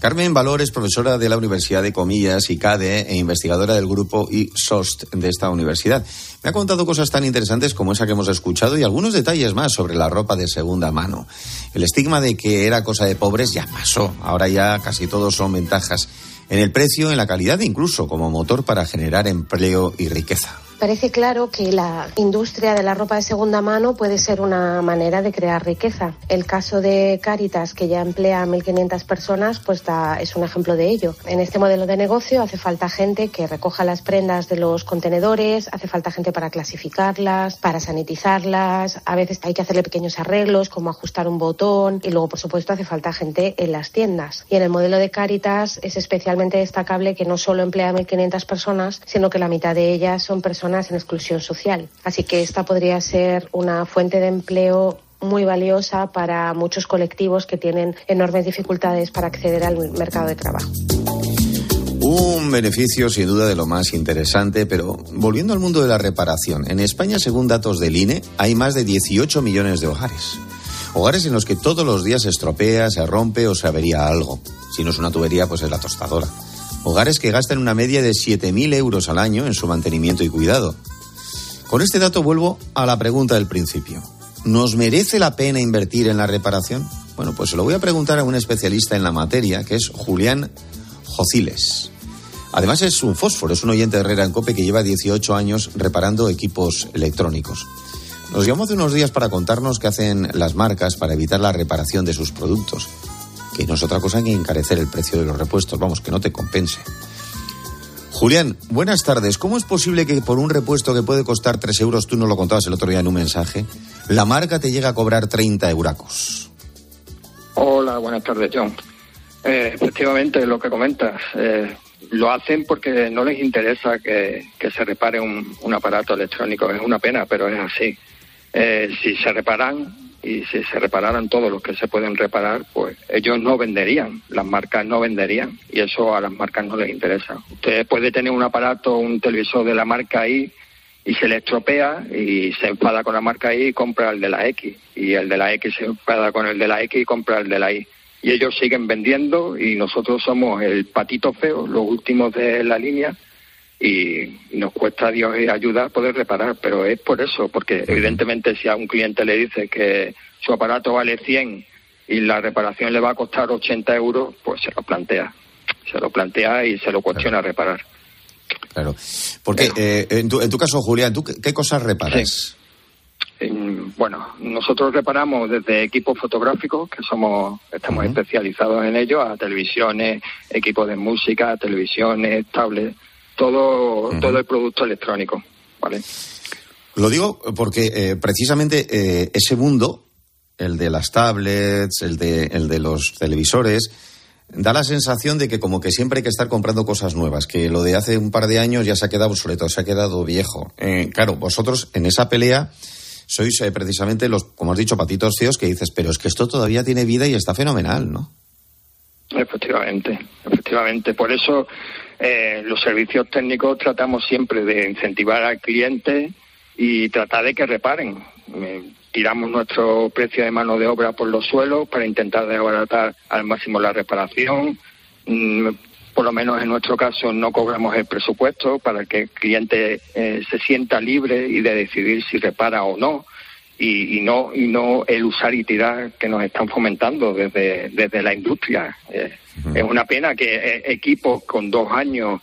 Carmen Valor es profesora de la Universidad de Comillas y CADE e investigadora del grupo ISOST de esta universidad. Me ha contado cosas tan interesantes como esa que hemos escuchado y algunos detalles más sobre la ropa de segunda mano. El estigma de que era cosa de pobres ya pasó. Ahora ya casi todos son ventajas en el precio, en la calidad e incluso como motor para generar empleo y riqueza. Parece claro que la industria de la ropa de segunda mano puede ser una manera de crear riqueza. El caso de Caritas, que ya emplea a 1.500 personas, pues es un ejemplo de ello. En este modelo de negocio hace falta gente que recoja las prendas de los contenedores, hace falta gente para clasificarlas, para sanitizarlas, a veces hay que hacerle pequeños arreglos como ajustar un botón y luego, por supuesto, hace falta gente en las tiendas. Y en el modelo de Caritas es especialmente destacable que no solo emplea a 1.500 personas, sino que la mitad de ellas son personas en exclusión social. Así que esta podría ser una fuente de empleo muy valiosa para muchos colectivos que tienen enormes dificultades para acceder al mercado de trabajo. Un beneficio sin duda de lo más interesante, pero volviendo al mundo de la reparación, en España, según datos del INE, hay más de 18 millones de hogares. Hogares en los que todos los días se estropea, se rompe o se avería algo. Si no es una tubería, pues es la tostadora. Hogares que gastan una media de 7.000 euros al año en su mantenimiento y cuidado. Con este dato vuelvo a la pregunta del principio. ¿Nos merece la pena invertir en la reparación? Bueno, pues se lo voy a preguntar a un especialista en la materia, que es Julián Jociles. Además es un fósforo, es un oyente de Herrera en Cope que lleva 18 años reparando equipos electrónicos. Nos llamó hace unos días para contarnos qué hacen las marcas para evitar la reparación de sus productos que no es otra cosa que encarecer el precio de los repuestos, vamos, que no te compense. Julián, buenas tardes. ¿Cómo es posible que por un repuesto que puede costar 3 euros, tú no lo contabas el otro día en un mensaje, la marca te llega a cobrar 30 euracos? Hola, buenas tardes, John. Eh, efectivamente, lo que comentas, eh, lo hacen porque no les interesa que, se repare un, aparato electrónico. Es una pena, pero es así. Eh, si se reparan, y si se repararan todos los que se pueden reparar, pues ellos no venderían, las marcas no venderían y eso a las marcas no les interesa. Usted puede tener un aparato, un televisor de la marca I y se le estropea y se enfada con la marca I y compra el de la X y el de la X se enfada con el de la X y compra el de la Y. Y ellos siguen vendiendo y nosotros somos el patito feo, los últimos de la línea y nos cuesta Dios ayuda a poder reparar, pero es por eso, porque evidentemente si a un cliente le dice que su aparato vale 100 y la reparación le va a costar 80 euros, pues se lo plantea, se lo plantea y se lo cuestiona reparar. Claro, porque eh, en, tu, en, tu, caso, Julián, ¿tú qué, cosas reparas? Bueno, nosotros reparamos desde equipos fotográficos, que somos estamos especializados en ello, a televisiones, equipos de música, televisiones, tablets todo, todo el producto electrónico, ¿vale? Lo digo porque eh, precisamente eh, ese mundo, el de las tablets, el de, el de los televisores, da la sensación de que como que siempre hay que estar comprando cosas nuevas, que lo de hace un par de años ya se ha quedado obsoleto, se ha quedado viejo. Eh, claro, vosotros en esa pelea sois precisamente los, como has dicho, patitos feos que dices, pero es que esto todavía tiene vida y está fenomenal, ¿no? Efectivamente, efectivamente. Por eso eh, los servicios técnicos tratamos siempre de incentivar al cliente y tratar de que reparen. Tiramos nuestro precio de mano de obra por los suelos para intentar desbaratar al máximo la reparación. Mm, por lo menos en nuestro caso no cobramos el presupuesto para que el cliente eh, se sienta libre y de decidir si repara o no. Y, no y no el usar y tirar que nos están fomentando desde, desde la industria. Es una pena que eh, equipos con dos años,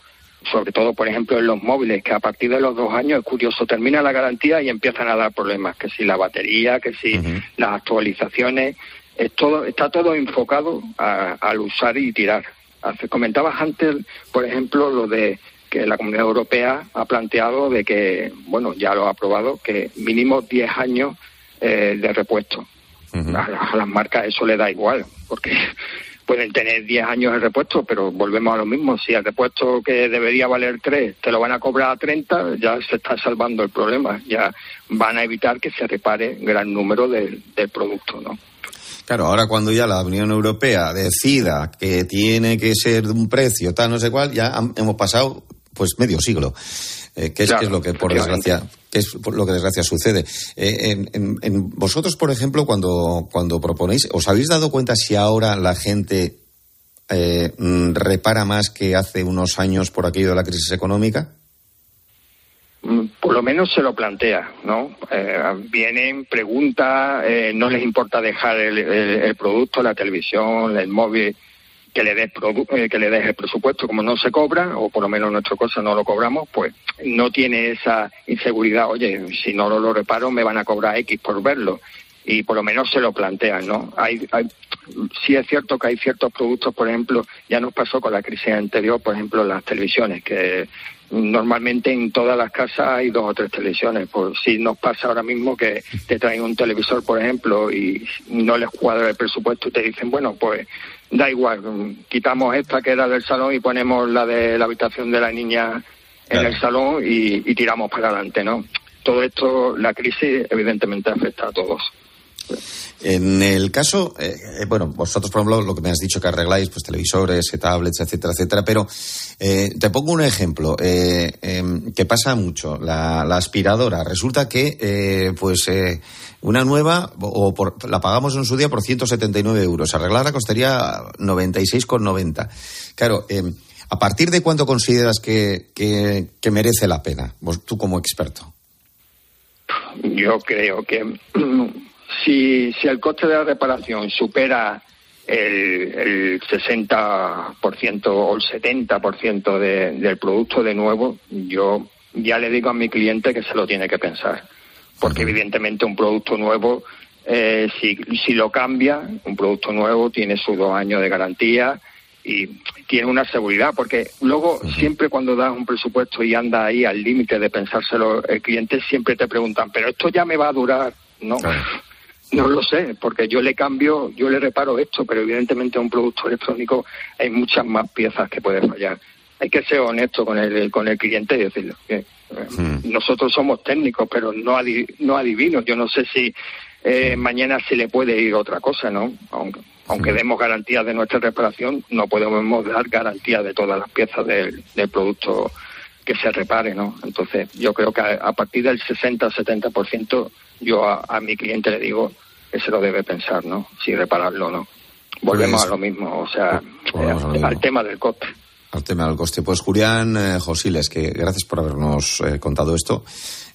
sobre todo, por ejemplo, en los móviles, que a partir de los dos años, es curioso, termina la garantía y empiezan a dar problemas, que si la batería, que si las actualizaciones, es todo, está todo enfocado al usar y tirar. Comentabas antes, por ejemplo, lo de que la Comunidad Europea ha planteado de que, bueno, ya lo ha aprobado, que mínimo 10 años eh, de repuesto. a, las marcas eso le da igual, porque pueden tener 10 años de repuesto, pero volvemos a lo mismo. Si el repuesto que debería valer 3 te lo van a cobrar a 30, ya se está salvando el problema. Ya van a evitar que se repare gran número del producto, ¿no? Claro, ahora cuando ya la Unión Europea decida que tiene que ser de un precio tal, no sé cuál, ya hemos pasado pues medio siglo. Eh, que, es, es, lo que por desgracia que es lo que desgracia sucede. Eh, en, vosotros, por ejemplo, cuando, cuando proponéis, ¿os habéis dado cuenta si ahora la gente eh, mm, repara más que hace unos años por aquello de la crisis económica? Mm, por lo menos se lo plantea, ¿no? Eh, vienen, preguntan, eh, no les importa dejar el, producto, la televisión, el móvil, que le des eh, que le des el presupuesto como no se cobra o por lo menos nuestra cosa no lo cobramos pues no tiene esa inseguridad oye si no lo, reparo me van a cobrar x por verlo y por lo menos se lo plantean no hay, hay sí es cierto que hay ciertos productos por ejemplo ya nos pasó con la crisis anterior por ejemplo las televisiones que normalmente en todas las casas hay dos o tres televisiones. Pues si nos pasa ahora mismo que te traen un televisor, por ejemplo, y no les cuadra el presupuesto y te dicen, bueno, pues da igual, quitamos esta que era del salón y ponemos la de la habitación de la niña en el salón y, y tiramos para adelante, ¿no? Todo esto, la crisis evidentemente afecta a todos. En el caso, eh, eh, bueno, vosotros, por ejemplo, lo que me has dicho que arregláis, pues televisores, tablets, etcétera, etcétera, pero eh, te pongo un ejemplo em, que pasa mucho. La, aspiradora, resulta que, pues, una nueva, o la pagamos en su día por 179 euros. Arreglarla costaría 96,90. Claro, em, ¿a partir de cuánto consideras que, que merece la pena, vos, tú como experto? Yo creo que si, si el coste de la reparación supera el, el 60% o el 70% de, del producto de nuevo, yo ya le digo a mi cliente que se lo tiene que pensar. Porque evidentemente un producto nuevo, eh, si, si lo cambia, un producto nuevo tiene sus dos años de garantía y tiene una seguridad, porque luego siempre cuando das un presupuesto y anda ahí al límite de pensárselo el cliente, siempre te preguntan, pero esto ya me va a durar, ¿no? No lo sé, porque yo le cambio, yo le reparo esto, pero evidentemente a un producto electrónico hay muchas más piezas que puede fallar. Hay que ser honesto con el, con el cliente y decirle que eh, hmm. nosotros somos técnicos, pero no, no adivinos. Yo no sé si eh, mañana se le puede ir otra cosa, ¿no? Aunque, aunque hmm. demos garantías de nuestra reparación, no podemos dar garantía de todas las piezas del, del producto que se repare, ¿no? Entonces, yo creo que a, partir del 60-70%, yo a, mi cliente le digo que se lo debe pensar, ¿no? Si repararlo o no. Volvemos pues, a lo mismo, o sea, eh, al tema del coste. Al tema del coste. Pues Julián eh, Josiles, que gracias por habernos eh, contado esto.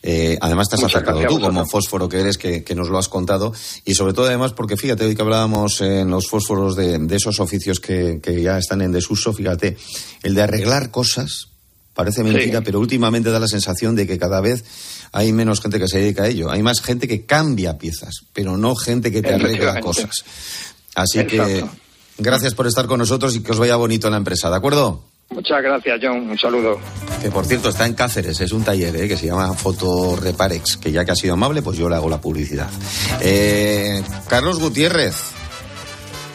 Eh, además, te has acercado tú como fósforo que eres, que, nos lo has contado. Y sobre todo, además, porque fíjate, hoy que hablábamos en los fósforos de, de esos oficios que, que, ya están en desuso, fíjate, el de arreglar cosas, Parece mentira, pero últimamente da la sensación de que cada vez hay menos gente que se dedica a ello. Hay más gente que cambia piezas, pero no gente que te arregla cosas. Así que gracias por estar con nosotros y que os vaya bonito en la empresa, ¿de acuerdo? Muchas gracias, John. Un saludo. Que por cierto está en Cáceres, es un taller ¿eh? que se llama Foto Reparex, que ya que ha sido amable, pues yo le hago la publicidad. Eh, Carlos Gutiérrez.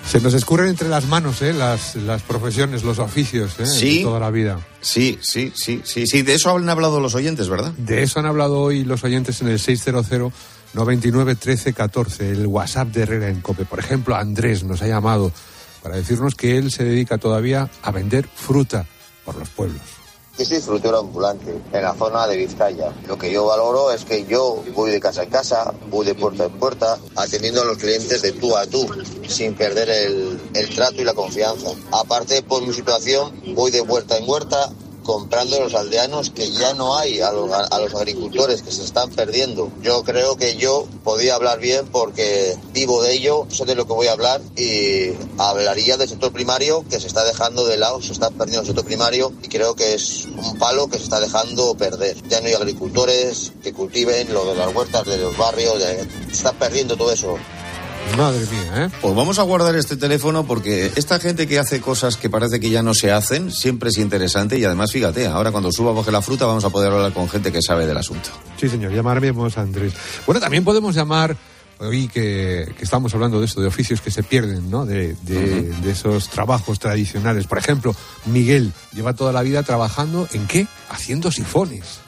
Se nos escurren entre las manos ¿eh? las, las profesiones, los oficios ¿eh? de toda la vida. Sí, sí, sí, sí, sí. De eso han hablado los oyentes, ¿verdad? De eso han hablado hoy los oyentes en el 600 99 13 14, el WhatsApp de Herrera en Cope. Por ejemplo, Andrés nos ha llamado para decirnos que él se dedica todavía a vender fruta por los pueblos. Yo soy frutero ambulante en la zona de Vizcaya. Lo que yo valoro es que yo voy de casa en casa, voy de puerta en puerta, atendiendo a los clientes de tú a tú, sin perder el, el trato y la confianza. Aparte, por mi situación, voy de puerta en puerta, comprando los aldeanos que ya no hay, a los, a los, agricultores que se están perdiendo. Yo creo que yo podía hablar bien porque vivo de ello, sé de lo que voy a hablar y hablaría del sector primario que se está dejando de lado, se está perdiendo el sector primario y creo que es un palo que se está dejando perder. Ya no hay agricultores que cultiven lo de las huertas de los barrios, se está perdiendo todo eso. Madre mía, ¿eh? Pues vamos a guardar este teléfono porque esta gente que hace cosas que parece que ya no se hacen siempre es interesante y además, fíjate, ahora cuando suba baje la fruta vamos a poder hablar con gente que sabe del asunto. Sí, señor, llamaremos a Andrés. Bueno, también podemos llamar hoy que, que estamos hablando de esto, de oficios que se pierden, ¿no? De, de, de esos trabajos tradicionales. Por ejemplo, Miguel lleva toda la vida trabajando en qué? Haciendo sifones.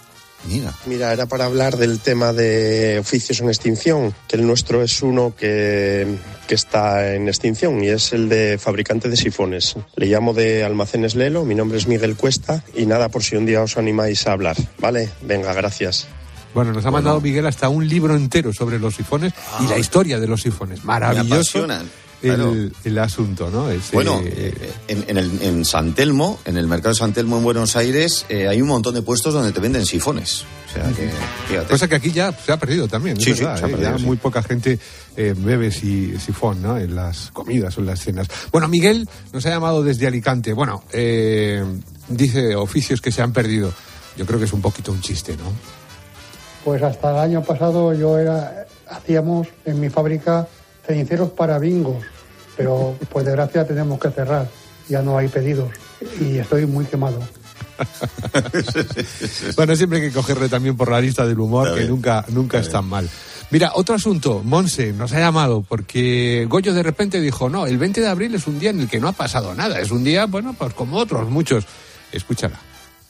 Mira. Mira, era para hablar del tema de oficios en extinción, que el nuestro es uno que, que está en extinción y es el de fabricante de sifones. Le llamo de Almacenes Lelo, mi nombre es Miguel Cuesta y nada por si un día os animáis a hablar, ¿vale? Venga, gracias. Bueno, nos ha mandado Miguel hasta un libro entero sobre los sifones y la historia de los sifones. Maravilloso. apasionan, claro. el asunto, ¿no? Ese- Bueno, eh, en, en, el, en San Telmo, en el mercado de San Telmo en Buenos Aires, eh, hay un montón de puestos donde te venden sifones. O sea que, fíjate. Cosa que aquí ya se ha perdido también, es Sí, sí, verdad, se ha ¿eh? perdido, ya sí. muy poca gente eh, bebe si- sifón, ¿no? En las comidas o en las cenas. Bueno, Miguel nos ha llamado desde Alicante. Bueno, eh, dice oficios que se han perdido. Yo creo que es un poquito un chiste, ¿no? Pues hasta el año pasado yo era, hacíamos en mi fábrica ceniceros para bingos, pero pues desgracia tenemos que cerrar, ya no hay pedidos y estoy muy quemado. Bueno, siempre hay que cogerle también por la lista del humor, Está que bien. nunca, nunca es tan mal. Mira, otro asunto, Monse nos ha llamado porque Goyo de repente dijo, no, el 20 de abril es un día en el que no ha pasado nada, es un día, bueno, pues como otros, muchos. Escúchala.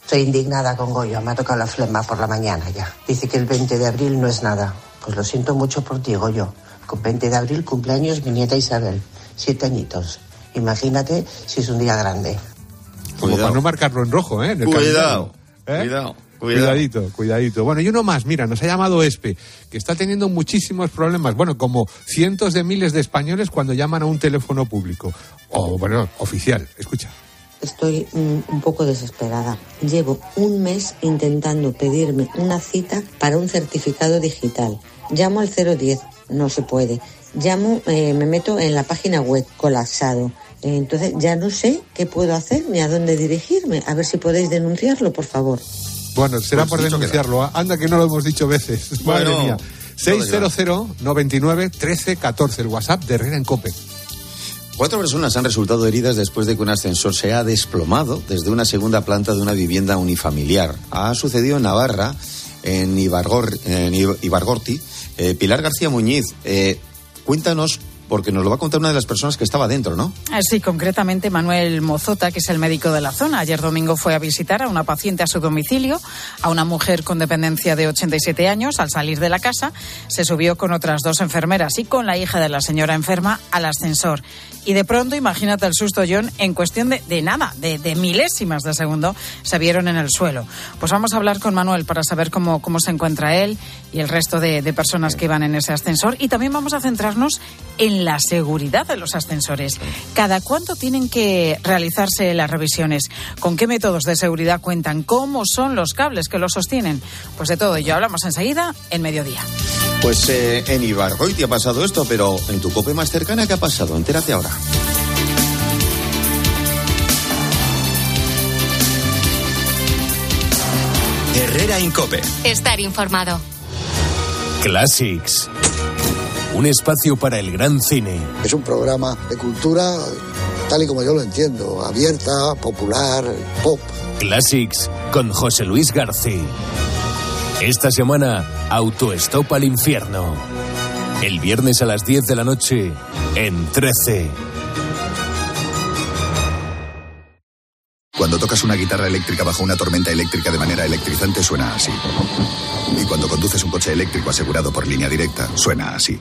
Estoy indignada con Goyo, me ha tocado la flema por la mañana ya. Dice que el 20 de abril no es nada. Pues lo siento mucho por ti, Goyo. Con 20 de abril cumpleaños mi nieta Isabel, siete añitos. Imagínate si es un día grande. Como para no marcarlo en rojo, ¿eh? En el Cuidado. ¿Eh? cuidado, cuidado. Cuidadito, cuidadito. Bueno, y uno más, mira, nos ha llamado Espe, que está teniendo muchísimos problemas, bueno, como cientos de miles de españoles cuando llaman a un teléfono público, o bueno, oficial, escucha. Estoy mm, un poco desesperada. Llevo un mes intentando pedirme una cita para un certificado digital. Llamo al 010, no se puede. Llamo, eh, me meto en la página web, colapsado. Eh, Entonces ya no sé qué puedo hacer ni a dónde dirigirme. A ver si podéis denunciarlo, por favor. Bueno, será Pues por denunciarlo. ¿ah? Anda que no lo hemos dicho veces. Bueno, Madre mía. ¿dónde 600 99 13 14, el WhatsApp de Herrera en Cope. Cuatro personas han resultado heridas después de que un ascensor se ha desplomado desde una segunda planta de una vivienda unifamiliar. Ha sucedido en Navarra, en, Ibargor, en Ib- Ibargorti. Eh, Pilar García Muñiz, eh, cuéntanos, porque nos lo va a contar una de las personas que estaba dentro, ¿no? Ah, Sí, concretamente Manuel Mozota, que es el médico de la zona. Ayer domingo fue a visitar a una paciente a su domicilio, a una mujer con dependencia de 87 años. Al salir de la casa, se subió con otras dos enfermeras y con la hija de la señora enferma al ascensor. Y de pronto, imagínate el susto, John, en cuestión de, de nada, de, de milésimas de segundo, se vieron en el suelo. Pues vamos a hablar con Manuel para saber cómo, cómo se encuentra él y el resto de, de personas que iban en ese ascensor. Y también vamos a centrarnos en la seguridad de los ascensores. ¿Cada cuánto tienen que realizarse las revisiones? ¿Con qué métodos de seguridad cuentan? ¿Cómo son los cables que los sostienen? Pues de todo ello hablamos enseguida en mediodía. Pues eh, en Ibargoiti ha pasado esto, pero en tu cope más cercana, ¿qué ha pasado? Entérate ahora. Herrera Incope. Estar informado. Classics. Un espacio para el gran cine. Es un programa de cultura tal y como yo lo entiendo, abierta, popular, pop. Classics con José Luis García. Esta semana, Autostop al infierno. El viernes a las 10 de la noche en 13. Cuando tocas una guitarra eléctrica bajo una tormenta eléctrica de manera electrizante suena así. Y cuando conduces un coche eléctrico asegurado por línea directa, suena así.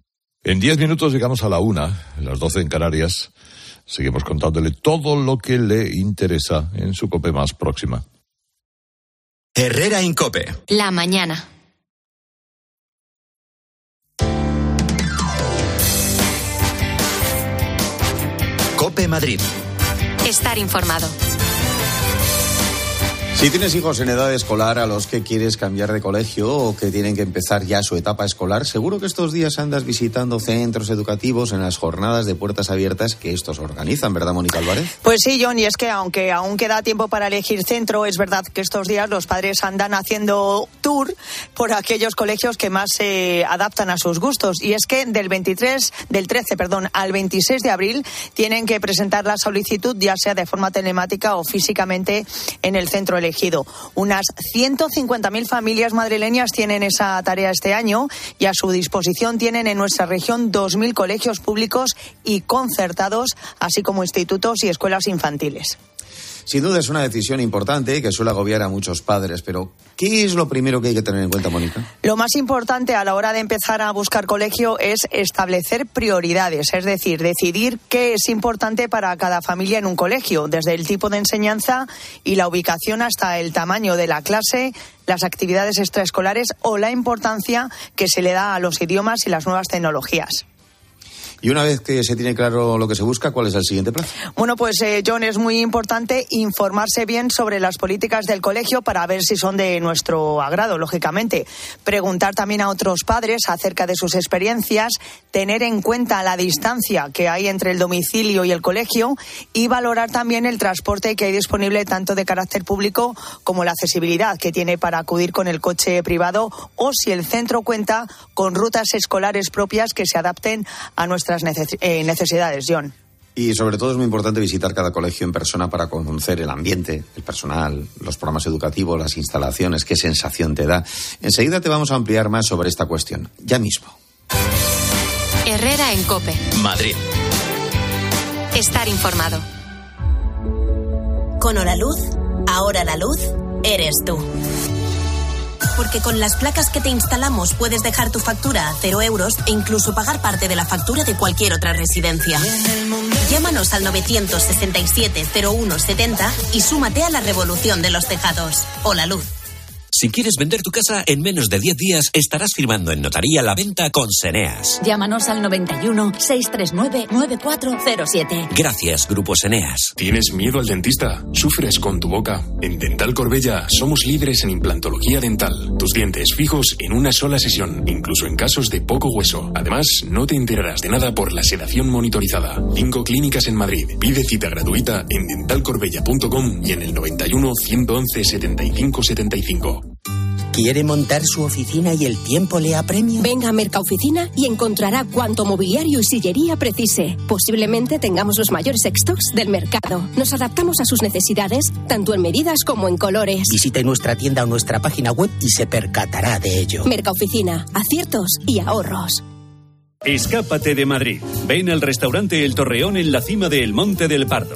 En diez minutos llegamos a la una, las doce en Canarias. Seguimos contándole todo lo que le interesa en su cope más próxima. Herrera Incope. La mañana. Cope Madrid. Estar informado. Si tienes hijos en edad escolar a los que quieres cambiar de colegio o que tienen que empezar ya su etapa escolar, seguro que estos días andas visitando centros educativos en las jornadas de puertas abiertas que estos organizan, ¿verdad, Mónica Álvarez? Pues sí, John, y es que aunque aún queda tiempo para elegir centro, es verdad que estos días los padres andan haciendo tour por aquellos colegios que más se adaptan a sus gustos. Y es que del 23, del 13, perdón, al 26 de abril tienen que presentar la solicitud, ya sea de forma telemática o físicamente en el centro elegido. Unas 150.000 familias madrileñas tienen esa tarea este año y a su disposición tienen en nuestra región 2.000 colegios públicos y concertados, así como institutos y escuelas infantiles. Sin duda es una decisión importante que suele agobiar a muchos padres, pero ¿qué es lo primero que hay que tener en cuenta, Mónica? Lo más importante a la hora de empezar a buscar colegio es establecer prioridades, es decir, decidir qué es importante para cada familia en un colegio, desde el tipo de enseñanza y la ubicación hasta el tamaño de la clase, las actividades extraescolares o la importancia que se le da a los idiomas y las nuevas tecnologías. Y una vez que se tiene claro lo que se busca, ¿cuál es el siguiente plazo? Bueno, pues eh, John, es muy importante informarse bien sobre las políticas del colegio para ver si son de nuestro agrado, lógicamente. Preguntar también a otros padres acerca de sus experiencias, tener en cuenta la distancia que hay entre el domicilio y el colegio y valorar también el transporte que hay disponible tanto de carácter público como la accesibilidad que tiene para acudir con el coche privado o si el centro cuenta con rutas escolares propias que se adapten a nuestra eh, necesidades, John. Y sobre todo es muy importante visitar cada colegio en persona para conocer el ambiente, el personal, los programas educativos, las instalaciones, qué sensación te da. Enseguida te vamos a ampliar más sobre esta cuestión, ya mismo. Herrera en Cope. Madrid. Estar informado. Con Hora Luz, ahora la luz eres tú porque con las placas que te instalamos puedes dejar tu factura a cero euros e incluso pagar parte de la factura de cualquier otra residencia. Llámanos al 967 0170 y súmate a la revolución de los tejados. O la luz. Si quieres vender tu casa, en menos de 10 días estarás firmando en notaría la venta con Seneas. Llámanos al 91 639 9407. Gracias, Grupo Seneas. ¿Tienes miedo al dentista? ¿Sufres con tu boca? En Dental Corbella somos líderes en implantología dental. Tus dientes fijos en una sola sesión, incluso en casos de poco hueso. Además, no te enterarás de nada por la sedación monitorizada. Cinco clínicas en Madrid. Pide cita gratuita en dentalcorbella.com y en el 91 111 75 75. ¿Quiere montar su oficina y el tiempo le apremia? Venga a Mercaoficina y encontrará cuanto mobiliario y sillería precise. Posiblemente tengamos los mayores stocks del mercado. Nos adaptamos a sus necesidades, tanto en medidas como en colores. Visite nuestra tienda o nuestra página web y se percatará de ello. Mercaoficina, aciertos y ahorros. Escápate de Madrid. Ven al restaurante El Torreón en la cima del Monte del Pardo.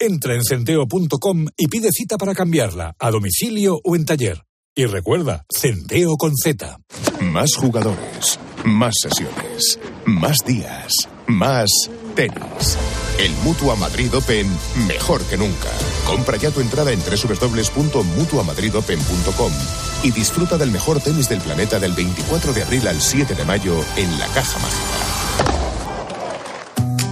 Entra en centeo.com y pide cita para cambiarla, a domicilio o en taller. Y recuerda, Centeo con Z. Más jugadores, más sesiones, más días, más tenis. El Mutua Madrid Open mejor que nunca. Compra ya tu entrada en www.mutuamadridopen.com y disfruta del mejor tenis del planeta del 24 de abril al 7 de mayo en la Caja Mágica.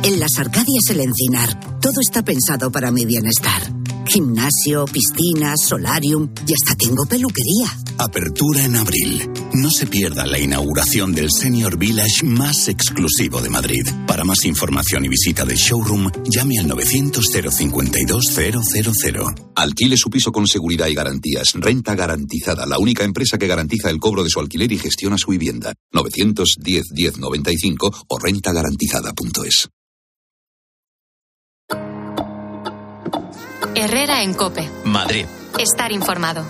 En las Arcadias El Encinar, todo está pensado para mi bienestar. Gimnasio, piscinas, solarium y hasta tengo peluquería. Apertura en abril. No se pierda la inauguración del Senior Village más exclusivo de Madrid. Para más información y visita del showroom, llame al 900-052-000. Alquile su piso con seguridad y garantías. Renta garantizada. La única empresa que garantiza el cobro de su alquiler y gestiona su vivienda. 910-1095 o rentagarantizada.es. Herrera en Cope. Madrid. Estar informado.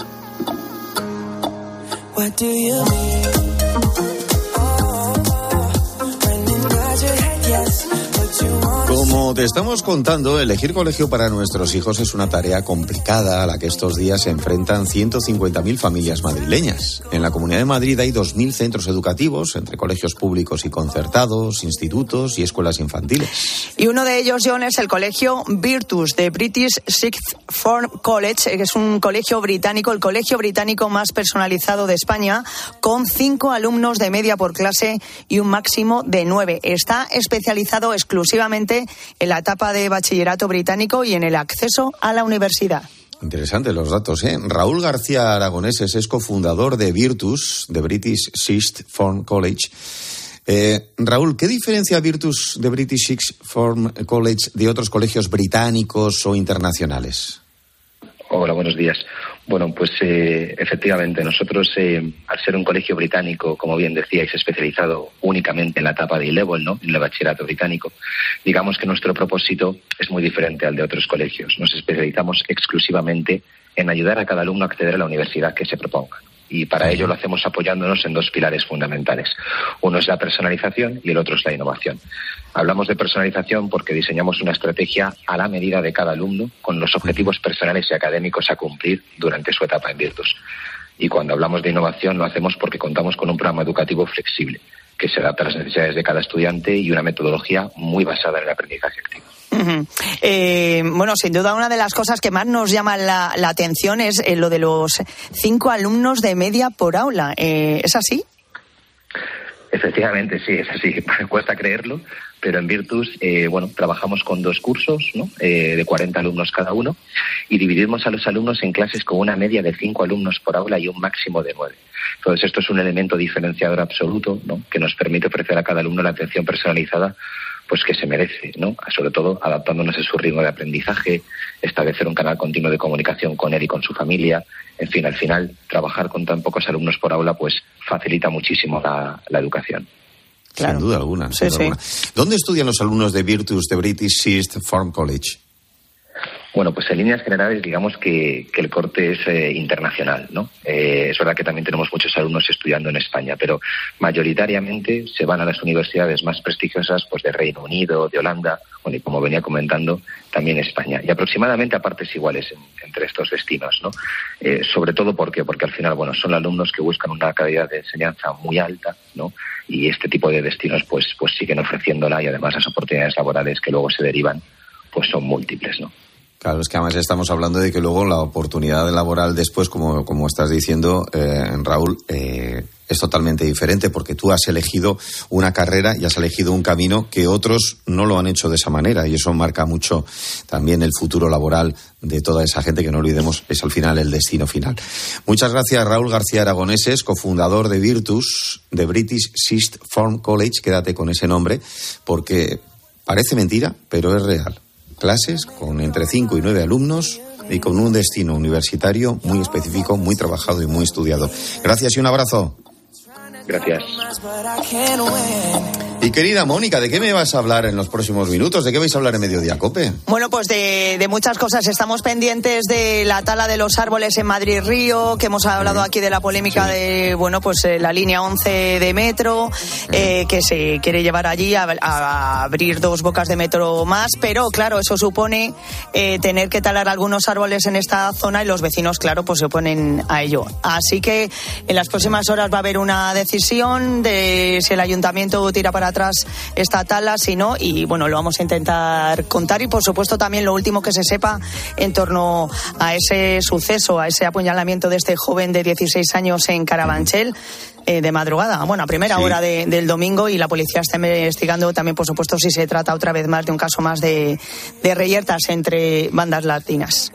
Como te estamos contando, elegir colegio para nuestros hijos es una tarea complicada a la que estos días se enfrentan 150.000 familias madrileñas. En la Comunidad de Madrid hay 2.000 centros educativos, entre colegios públicos y concertados, institutos y escuelas infantiles. Y uno de ellos, John, es el colegio Virtus de British Sixth Form College, que es un colegio británico, el colegio británico más personalizado de España, con cinco alumnos de media por clase y un máximo de nueve. Está especializado exclusivamente en la etapa de bachillerato británico y en el acceso a la universidad. Interesantes los datos, ¿eh? Raúl García Aragoneses es cofundador de Virtus, de British Sixth Form College. Eh, Raúl, ¿qué diferencia Virtus de British Sixth Form College de otros colegios británicos o internacionales? Hola, buenos días. Bueno, pues eh, efectivamente, nosotros, eh, al ser un colegio británico, como bien decíais, especializado únicamente en la etapa de E-Level, ¿no? en el bachillerato británico, digamos que nuestro propósito es muy diferente al de otros colegios. Nos especializamos exclusivamente en ayudar a cada alumno a acceder a la universidad que se proponga. Y para ello lo hacemos apoyándonos en dos pilares fundamentales. Uno es la personalización y el otro es la innovación. Hablamos de personalización porque diseñamos una estrategia a la medida de cada alumno con los objetivos personales y académicos a cumplir durante su etapa en Virtus. Y cuando hablamos de innovación lo hacemos porque contamos con un programa educativo flexible que se adapta a las necesidades de cada estudiante y una metodología muy basada en el aprendizaje activo. Eh, bueno, sin duda una de las cosas que más nos llama la, la atención es eh, lo de los cinco alumnos de media por aula. Eh, ¿Es así? Efectivamente, sí, es así. Cuesta creerlo, pero en Virtus, eh, bueno, trabajamos con dos cursos, ¿no? Eh, de 40 alumnos cada uno, y dividimos a los alumnos en clases con una media de cinco alumnos por aula y un máximo de nueve. Entonces, esto es un elemento diferenciador absoluto, ¿no? Que nos permite ofrecer a cada alumno la atención personalizada pues que se merece, ¿no? Sobre todo adaptándonos a su ritmo de aprendizaje, establecer un canal continuo de comunicación con él y con su familia. En fin, al final, trabajar con tan pocos alumnos por aula, pues facilita muchísimo la, la educación. Sin duda alguna. sin duda alguna. ¿Dónde estudian los alumnos de Virtus de British Sixth Form College? Bueno, pues en líneas generales, digamos que, el corte es eh, internacional, ¿no? Eh, es verdad que también tenemos muchos alumnos estudiando en España, pero mayoritariamente se van a las universidades más prestigiosas, pues de Reino Unido, de Holanda, bueno, y como venía comentando, también España. Y aproximadamente a partes iguales en- entre estos destinos, ¿no? Eh, sobre todo, ¿por qué? Porque al final, bueno, son alumnos que buscan una calidad de enseñanza muy alta, ¿no? Y este tipo de destinos, pues, pues siguen ofreciéndola y además las oportunidades laborales que luego se derivan, pues son múltiples, ¿no? Claro, es que además estamos hablando de que luego la oportunidad laboral después, como, como estás diciendo, eh, Raúl, eh, es totalmente diferente porque tú has elegido una carrera y has elegido un camino que otros no lo han hecho de esa manera y eso marca mucho también el futuro laboral de toda esa gente que no olvidemos es al final el destino final. Muchas gracias Raúl García Aragoneses, cofundador de Virtus, de British Sixth Form College, quédate con ese nombre porque parece mentira, pero es real clases con entre 5 y 9 alumnos y con un destino universitario muy específico, muy trabajado y muy estudiado. Gracias y un abrazo. Gracias. Y querida Mónica, ¿de qué me vas a hablar en los próximos minutos? ¿De qué vais a hablar en Mediodía Cope? Bueno, pues de, de muchas cosas. Estamos pendientes de la tala de los árboles en Madrid-Río, que hemos hablado aquí de la polémica de, bueno, pues eh, la línea 11 de metro, eh, que se quiere llevar allí a, a abrir dos bocas de metro más, pero claro, eso supone eh, tener que talar algunos árboles en esta zona y los vecinos, claro, pues se oponen a ello. Así que en las próximas horas va a haber una decisión de si el ayuntamiento tira para atrás esta tala, si no, y bueno, lo vamos a intentar contar y por supuesto también lo último que se sepa en torno a ese suceso, a ese apuñalamiento de este joven de 16 años en Carabanchel. Eh, de madrugada, bueno, a primera Sí. hora de- del domingo y la policía está investigando también, por supuesto, si se trata otra vez más de un caso más de, de reyertas entre bandas latinas.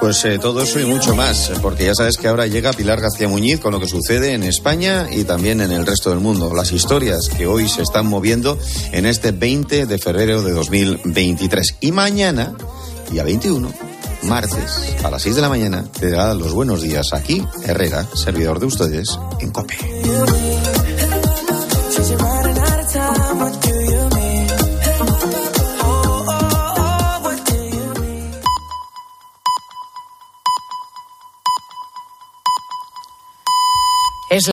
Pues eh, todo eso y mucho más, porque ya sabes que ahora llega Pilar García Muñiz con lo que sucede en España y también en el resto del mundo. Las historias que hoy se están moviendo en este 20 de febrero de 2023. Y mañana, día 21, martes, a las 6 de la mañana, te da los buenos días aquí, Herrera, servidor de ustedes, en COPE.